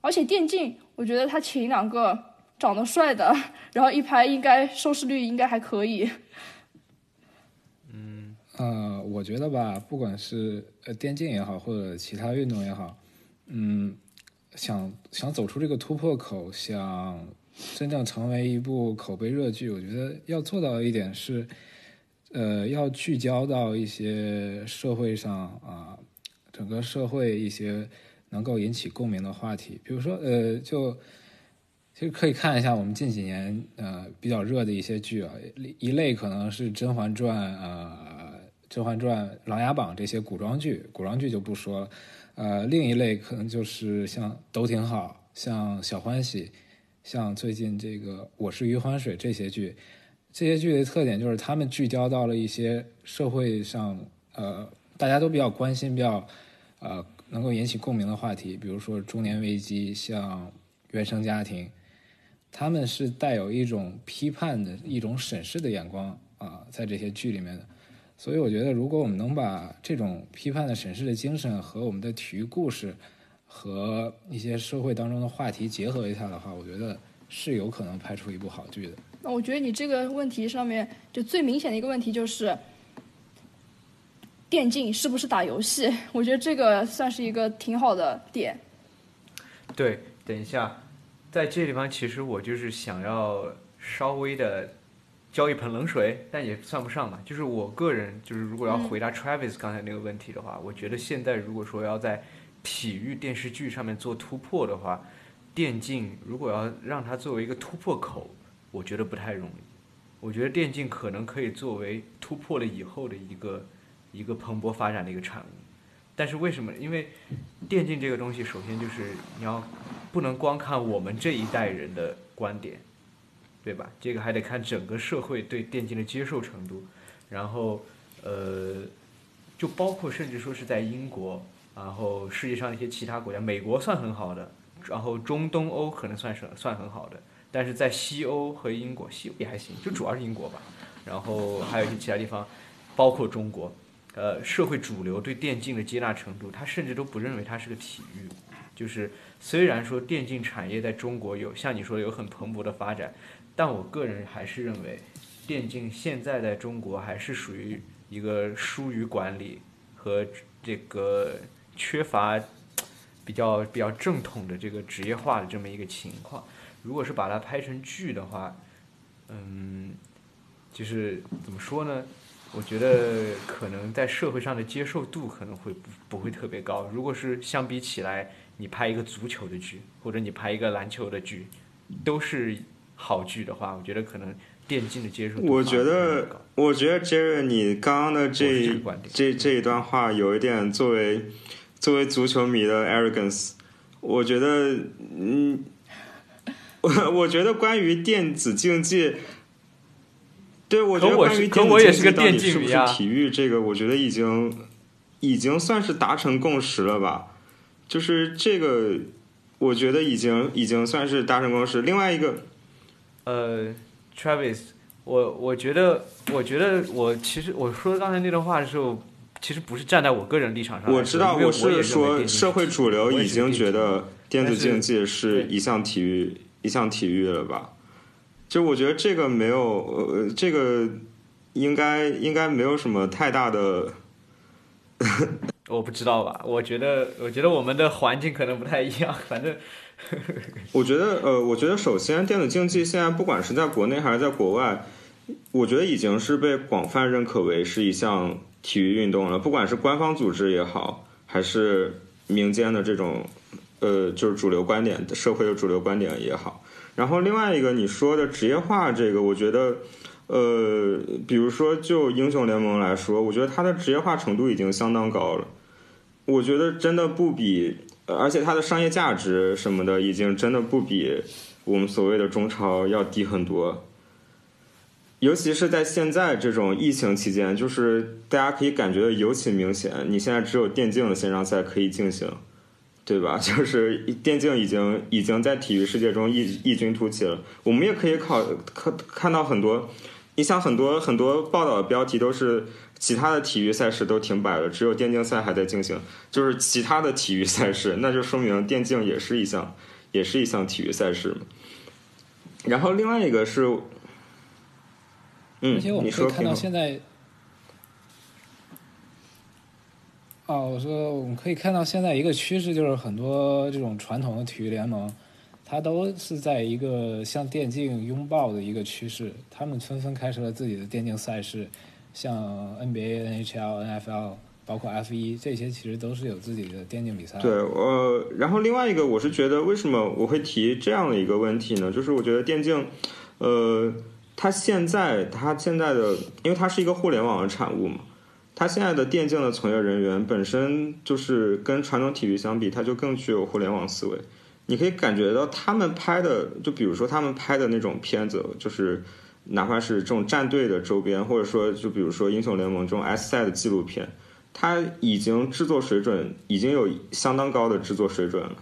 [SPEAKER 5] 而且电竞，我觉得他请两个长得帅的，然后一拍应该收视率应该还可以。
[SPEAKER 4] 嗯呃，我觉得吧，不管是呃电竞也好，或者其他运动也好，嗯，想想走出这个突破口，想真正成为一部口碑热剧，我觉得要做到一点是，呃，要聚焦到一些社会上啊、整个社会一些能够引起共鸣的话题，比如说呃，就其实可以看一下我们近几年呃比较热的一些剧啊，一类可能是《甄嬛传》呃。《甄嬛传》《琅琊榜》这些古装剧，古装剧就不说了。呃，另一类可能就是像都挺好，像小欢喜，像最近这个《我是余欢水》这些剧，这些剧的特点就是他们聚焦到了一些社会上呃大家都比较关心、比较呃能够引起共鸣的话题，比如说中年危机，像原生家庭，他们是带有一种批判的一种审视的眼光啊、在这些剧里面的。所以我觉得，如果我们能把这种批判的审视的精神和我们的体育故事和一些社会当中的话题结合一下的话，我觉得是有可能拍出一部好剧的。
[SPEAKER 5] 那我觉得你这个问题上面，就最明显的一个问题就是，电竞是不是打游戏？我觉得这个算是一个挺好的点。
[SPEAKER 2] 对，等一下，在这地方其实我就是想要稍微的浇一盆冷水，但也算不上吧。就是我个人，就是如果要回答 Travis 刚才那个问题的话，我觉得现在如果说要在体育电视剧上面做突破的话，电竞如果要让它作为一个突破口，我觉得不太容易。我觉得电竞可能可以作为突破了以后的一个一个蓬勃发展的一个产物。但是为什么？因为电竞这个东西，首先就是你要不能光看我们这一代人的观点，对吧？这个还得看整个社会对电竞的接受程度。然后，呃，就包括甚至说是在英国，然后世界上一些其他国家，美国算很好的，然后中东欧可能算是算很好的，但是在西欧和英国，西欧也还行，就主要是英国吧。然后还有一些其他地方，包括中国，呃，社会主流对电竞的接纳程度，他甚至都不认为它是个体育。就是虽然说电竞产业在中国有像你说的有很蓬勃的发展，但我个人还是认为，电竞现在在中国还是属于一个疏于管理和这个缺乏比较比较正统的这个职业化的这么一个情况。如果是把它拍成剧的话，嗯，就是怎么说呢？我觉得可能在社会上的接受度可能会不不会特别高。如果是相比起来，你拍一个足球的剧，或者你拍一个篮球的剧，都是好剧的话，我觉得可能电竞的接受度
[SPEAKER 3] 我觉得我觉得 Jerry，你刚刚的
[SPEAKER 2] 这
[SPEAKER 3] 这这一段话有一点作为作为足球迷的 arrogance，我觉得，嗯，我我觉得关于电子竞技，对我觉得
[SPEAKER 2] 我
[SPEAKER 3] 关于
[SPEAKER 2] 是可
[SPEAKER 3] 电竞技
[SPEAKER 2] 我也是个
[SPEAKER 3] 到底是不是体育这个，我觉得已经已经算是达成共识了吧，就是这个，我觉得已经已经算是达成共识。另外一个，
[SPEAKER 2] 呃，Travis，我我觉得，我觉得我其实我说刚才那段话的时候，其实不是站在我个人立场上，
[SPEAKER 3] 我知道，
[SPEAKER 2] 我
[SPEAKER 3] 是说社会主流已经觉得电子竞技是一项体育一项体育了吧？就我觉得这个没有，呃，这个应该应该没有什么太大的。
[SPEAKER 2] 我不知道吧？我觉得，我觉得我们的环境可能不太一样，反正
[SPEAKER 3] 我觉得，呃，我觉得首先电子竞技现在不管是在国内还是在国外，我觉得已经是被广泛认可为是一项体育运动了。不管是官方组织也好，还是民间的这种呃，就是主流观点，社会的主流观点也好。然后另外一个你说的职业化这个，我觉得，呃，比如说就英雄联盟来说，我觉得它的职业化程度已经相当高了。我觉得真的不比，而且它的商业价值什么的，已经真的不比我们所谓的中超要低很多。尤其是在现在这种疫情期间，就是大家可以感觉的尤其明显。你现在只有电竞的线上赛可以进行，对吧？就是电竞已经已经在体育世界中异异军突起了。我们也可以考看看到很多，你像很多很多报道的标题都是其他的体育赛事都停摆了，只有电竞赛还在进行。就是其他的体育赛事，那就说明电竞也是一项也是一项体育赛事。然后另外一个是。嗯，
[SPEAKER 4] 而且我们可以看到现在，哦，我说我们可以看到现在一个趋势，就是很多这种传统的体育联盟，它都是在一个向电竞拥抱的一个趋势，他们纷纷开设了自己的电竞赛事，像 NBA、NHL、NFL，包括 F 一这些，其实都是有自己的电竞比赛。
[SPEAKER 3] 对，呃，然后另外一个，我是觉得为什么我会提这样的一个问题呢？就是我觉得电竞，呃。它现在，它现在的，因为它是一个互联网的产物嘛，他现在的电竞的从业人员本身就是跟传统体育相比，它就更具有互联网思维。你可以感觉到他们拍的，就比如说他们拍的那种片子，就是哪怕是这种战队的周边，或者说就比如说英雄联盟这种 S 赛的纪录片，它已经制作水准已经有相当高的制作水准了。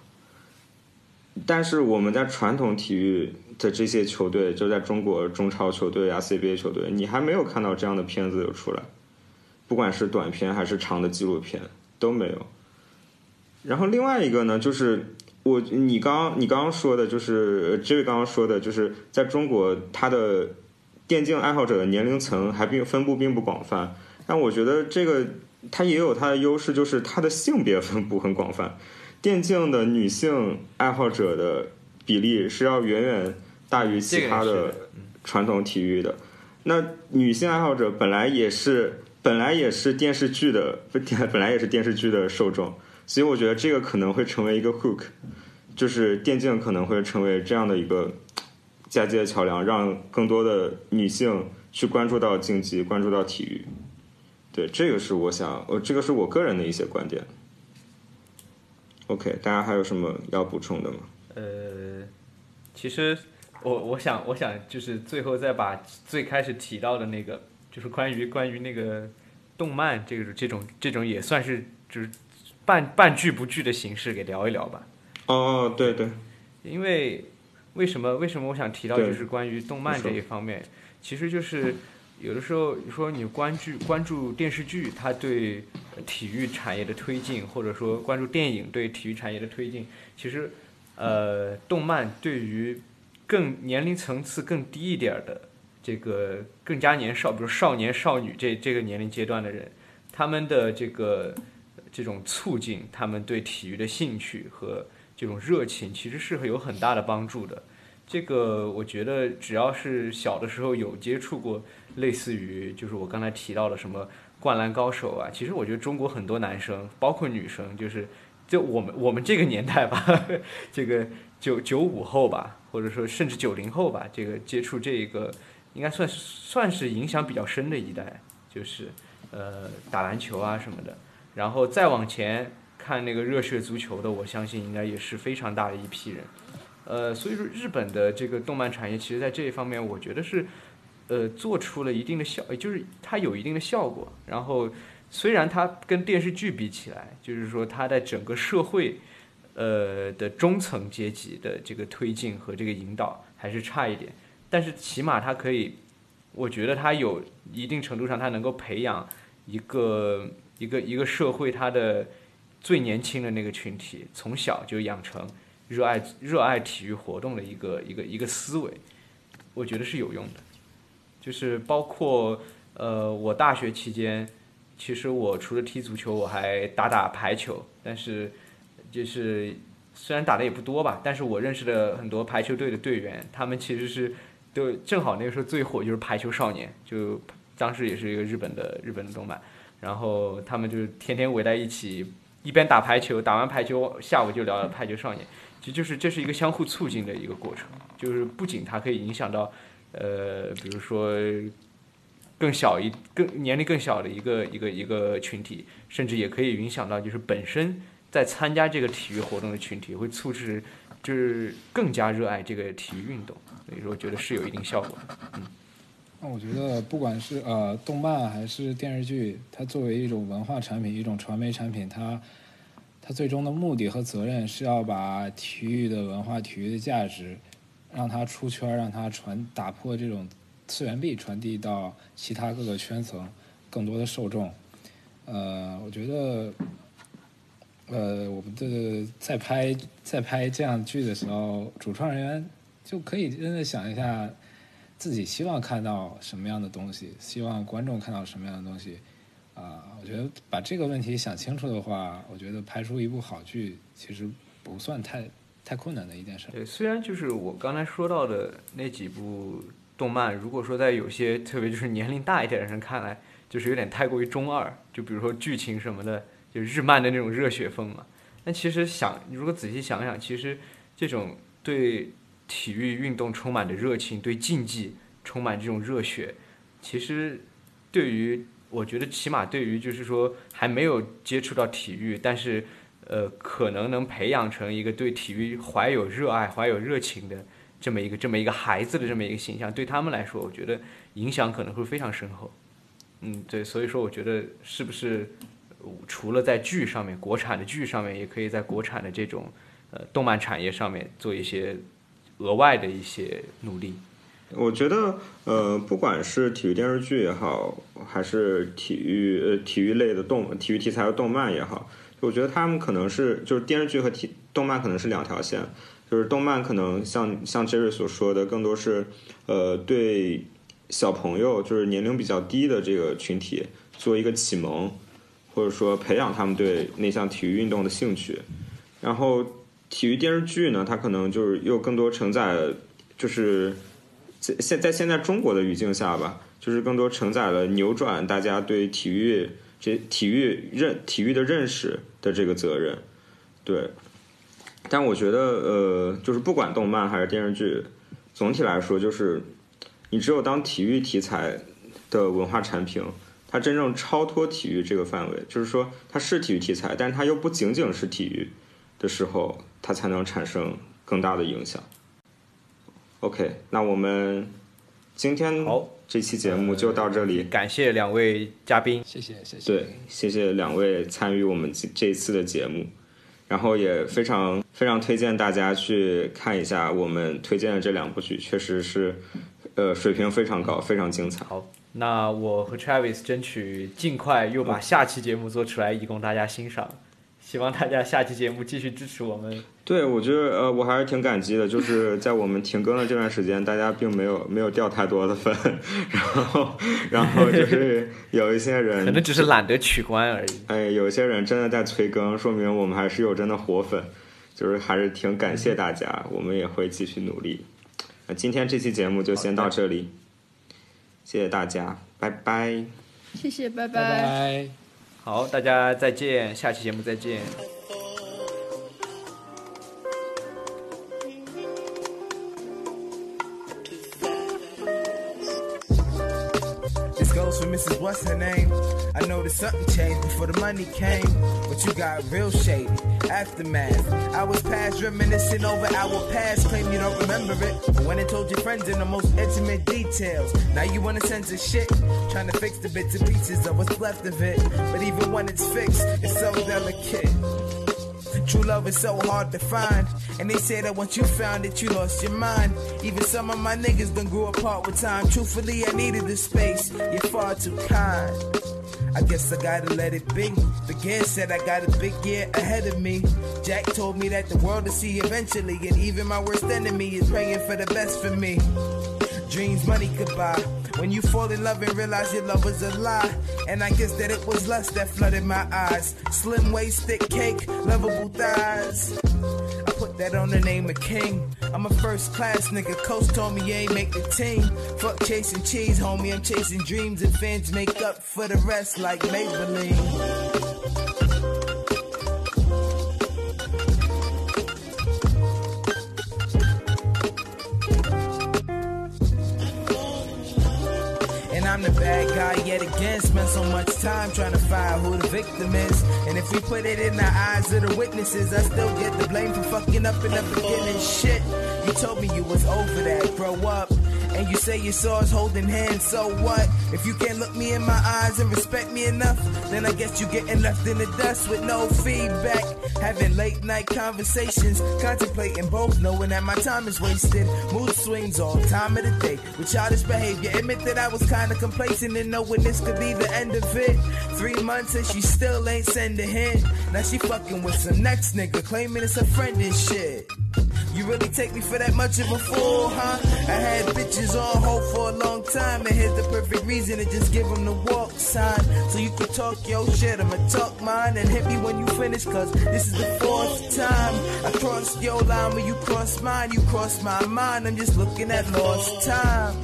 [SPEAKER 3] 但是我们在传统体育。的这些球队就在中国中超球队啊，CBA 球队，你还没有看到这样的片子有出来，不管是短片还是长的纪录片都没有。然后另外一个呢，就是我你刚你刚刚说的，就是这位刚刚说的，就是在中国，他的电竞爱好者的年龄层还并分布并不广泛。但我觉得这个它也有它的优势，就是它的性别分布很广泛，电竞的女性爱好者的比例是要远远。大于其他的传统体育的，那女性爱好者本来也是本来也是电视剧的 本来也是电视剧的受众，所以我觉得这个可能会成为一个 hook，就是电竞可能会成为这样的一个 嫁接桥梁，让更多的女性去关注到竞技，关注到体育。对，这个是我想，呃，这个是我个人的一些观点。OK，大家还有什么要补充的吗？
[SPEAKER 2] 呃，其实。我我想我想就是最后再把最开始提到的那个，就是关于关于那个动漫这个这种这种也算是就是半半剧不剧的形式给聊一聊吧。
[SPEAKER 3] 哦，对对。
[SPEAKER 2] 因为为什么为什么我想提到就是关于动漫这一方面，其实就是有的时候你说你关注关注电视剧，它对体育产业的推进，或者说关注电影对体育产业的推进，其实呃动漫对于更年龄层次更低一点的，这个更加年少，比如少年少女这这个年龄阶段的人，他们的这个这种促进，他们对体育的兴趣和这种热情，其实是有很大的帮助的。这个我觉得，只要是小的时候有接触过，类似于就是我刚才提到的什么灌篮高手啊，其实我觉得中国很多男生，包括女生，就是就我们我们这个年代吧，这个九九五后吧。或者说甚至九零后吧，这个接触这个应该算算是影响比较深的一代，就是呃打篮球啊什么的，然后再往前看那个热血足球的，我相信应该也是非常大的一批人，呃，所以说日本的这个动漫产业，其实在这一方面，我觉得是呃做出了一定的效，就是它有一定的效果。然后虽然它跟电视剧比起来，就是说它在整个社会。呃的中层阶级的这个推进和这个引导还是差一点，但是起码它可以，我觉得它有一定程度上它能够培养一个一个一个社会它的最年轻的那个群体，从小就养成热爱热爱体育活动的一个一个一个思维，我觉得是有用的，就是包括呃我大学期间，其实我除了踢足球我还打打排球，但是。就是虽然打的也不多吧，但是我认识的很多排球队的队员，他们其实是就正好那个时候最火就是排球少年，就当时也是一个日本的日本的动漫，然后他们就天天围在一起一边打排球，打完排球下午就聊排球少年，其实就是这是一个相互促进的一个过程，就是不仅它可以影响到，呃，比如说更小一更年龄更小的一个一个一个群体，甚至也可以影响到就是本身在参加这个体育活动的群体，会促使就是更加热爱这个体育运动，所以说我觉得是有一定效果的。
[SPEAKER 4] 嗯那我觉得不管是呃动漫还是电视剧，它作为一种文化产品、一种传媒产品，它它最终的目的和责任是要把体育的文化、体育的价值，让它出圈，让它传打破这种次元壁，传递到其他各个圈层，更多的受众。呃，我觉得，呃，我们的在拍在拍这样剧的时候，主创人员就可以真的想一下。自己希望看到什么样的东西，希望观众看到什么样的东西，啊，我觉得把这个问题想清楚的话，我觉得拍出一部好剧其实不算太太困难的一件事。
[SPEAKER 2] 对，虽然就是我刚才说到的那几部动漫，如果说在有些特别就是年龄大一点的人看来，就是有点太过于中二，就比如说剧情什么的，就日漫的那种热血风嘛。但其实想，如果仔细想想，其实这种对。体育运动充满着热情，对竞技充满这种热血。其实，对于我觉得，起码对于就是说还没有接触到体育，但是呃，可能能培养成一个对体育怀有热爱、怀有热情的这么一个这么一个孩子的这么一个形象，对他们来说，我觉得影响可能会非常深厚。嗯，对，所以说我觉得是不是除了在剧上面，国产的剧上面，也可以在国产的这种呃动漫产业上面做一些。额外的一些努力，
[SPEAKER 3] 我觉得，呃，不管是体育电视剧也好，还是体育呃体育类的动体育题材的动漫也好，我觉得他们可能是就是电视剧和体动漫可能是两条线，就是动漫可能像像 Jerry 所说的，更多是呃对小朋友就是年龄比较低的这个群体做一个启蒙，或者说培养他们对那项体育运动的兴趣，然后。体育电视剧呢，它可能就是又更多承载，就是在现在现在中国的语境下吧，就是更多承载了扭转大家对体育这体育认体育的认识的这个责任。对，但我觉得呃，就是不管动漫还是电视剧，总体来说就是，你只有当体育题材的文化产品，它真正超脱体育这个范围，就是说它是体育题材，但是它又不仅仅是体育的时候。它才能产生更大的影响。OK，那我们今天
[SPEAKER 2] 好
[SPEAKER 3] 这期节目就到这里，
[SPEAKER 2] 感谢两位嘉宾，
[SPEAKER 4] 谢谢谢谢。
[SPEAKER 3] 对，谢谢两位参与我们这这一次的节目，然后也非常非常推荐大家去看一下我们推荐的这两部剧，确实是呃水平非常高，非常精彩。
[SPEAKER 2] 好，那我和 Travis 争取尽快又把下期节目做出来，以供大家欣赏。希望大家下期节目继续支持我们。
[SPEAKER 3] 对，我觉得呃，我还是挺感激的，就是在我们停更的这段时间，大家并没有没有掉太多的分，然后然后就是有一些人
[SPEAKER 2] 可能只是懒得取关而已。
[SPEAKER 3] 哎，有一些人真的在催更，说明我们还是有真的活粉，就是还是挺感谢大家，我们也会继续努力。那今天这期节目就先到这里，谢谢大家，拜拜。
[SPEAKER 5] 谢谢，拜
[SPEAKER 4] 拜。
[SPEAKER 2] 好，大家再见，下期节目再见。
[SPEAKER 6] goes for Mrs. What's her name? I noticed something changed before the money came, but you got real shady. Aftermath. I was past reminiscing over our past, claim you don't remember it. But when I told your friends in the most intimate details, now you wanna censor shit, trying to fix the bits and pieces of what's left of it. But even when it's fixed, it's so delicate. True love is so hard to find. And they say that once you found it, you lost your mind. Even some of my niggas done grew apart with time. Truthfully, I needed the space. You're far too kind. I guess I gotta let it be. The kid said I got a big year ahead of me. Jack told me that the world to see eventually. And even my worst enemy is praying for the best for me. Dreams money could buy. When you fall in love and realize your love was a lie. And I guess that it was lust that flooded my eyes. Slim waist, thick cake, lovable thighs. That on the name of King. I'm a first class nigga. Coach told me you ain't make the team. Fuck chasing cheese, homie. I'm chasing dreams and fans make up for the rest like Maybelline. Bad guy yet again. Spend so much time trying to find who the victim is. And if we put it in the eyes of the witnesses, I still get the blame for fucking up up again and shit. You told me you was over that, grow up. And you say you saw us holding hands, so what? If you can't look me in my eyes and respect me enough, then I guess you getting left in the dust with no feedback. Having late night conversations, contemplating both, knowing that my time is wasted. Mood swings all time of the day with childish behavior. Admit that I was kinda complacent and knowing this could be the end of it. Three months and she still ain't send a hint. Now she fucking with some next nigga, claiming it's a friend and shit. You really take me for that much of a fool, huh? I had bitches on hold for a long time, and here's the perfect reason to just give them the walk sign. So you can talk your shit, I'ma talk mine, and hit me when you finish, cause this is the fourth time. I crossed your line when you crossed mine, you crossed my mind, I'm just looking at lost time.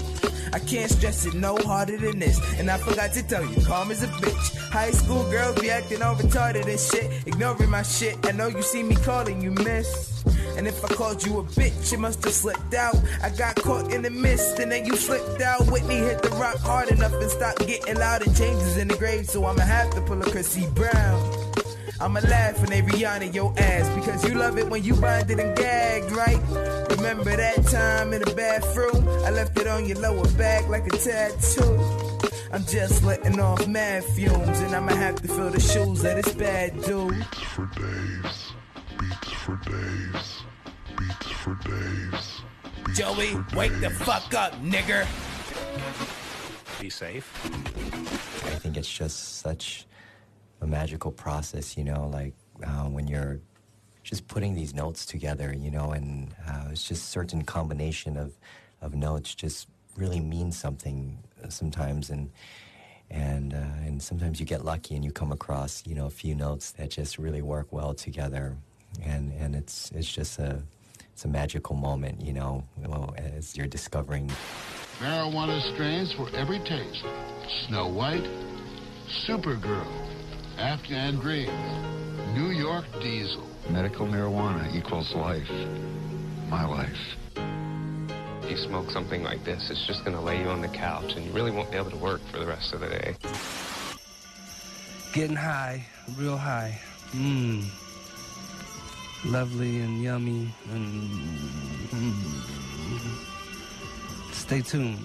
[SPEAKER 6] I can't stress it no harder than this. And I forgot to tell you, calm as a bitch. High school girls be acting all retarded and shit, ignoring my shit. I know you see me calling you miss. And if I called you a bitch, it must have slipped out. I got caught in the mist and then you slipped out. Whitney hit the rock hard enough and stopped getting loud and changes in the grave. So I'ma have to pull a Chrissy Brown. I'ma laugh when they Rihanna your ass because you love it when you bonded and gagged, right? Remember that time in the bathroom? I left it on your lower back like a tattoo. I'm just letting off mad fumes, and I'ma have to fill the shoes of this bad dude.
[SPEAKER 7] Beats for days. Beats for days. Beats for days. Beats
[SPEAKER 6] Joey,
[SPEAKER 7] for
[SPEAKER 6] wake the fuck up, nigger.
[SPEAKER 8] Be safe.
[SPEAKER 9] I think it's just such a magical process, you know, like uh, when you're just putting these notes together, you know, and uh, it's just certain combination of, of notes just really means something uh, sometimes, and and uh, and sometimes you get lucky and you come across, you know, a few notes that just really work well together, and and it's it's just a it's a magical moment, you know, as you're discovering
[SPEAKER 7] Marijuana strains for every taste. Snow White, Supergirl, Afghan Dreams, New York Diesel.
[SPEAKER 10] Medical marijuana equals life. My life.
[SPEAKER 11] If you smoke something like this, it's just going to lay you on the couch and you really won't be able to work for the rest of the day.
[SPEAKER 12] Getting high, real high. Mmm. Lovely and yummy and. mm. mm, mm, mm. Stay tuned.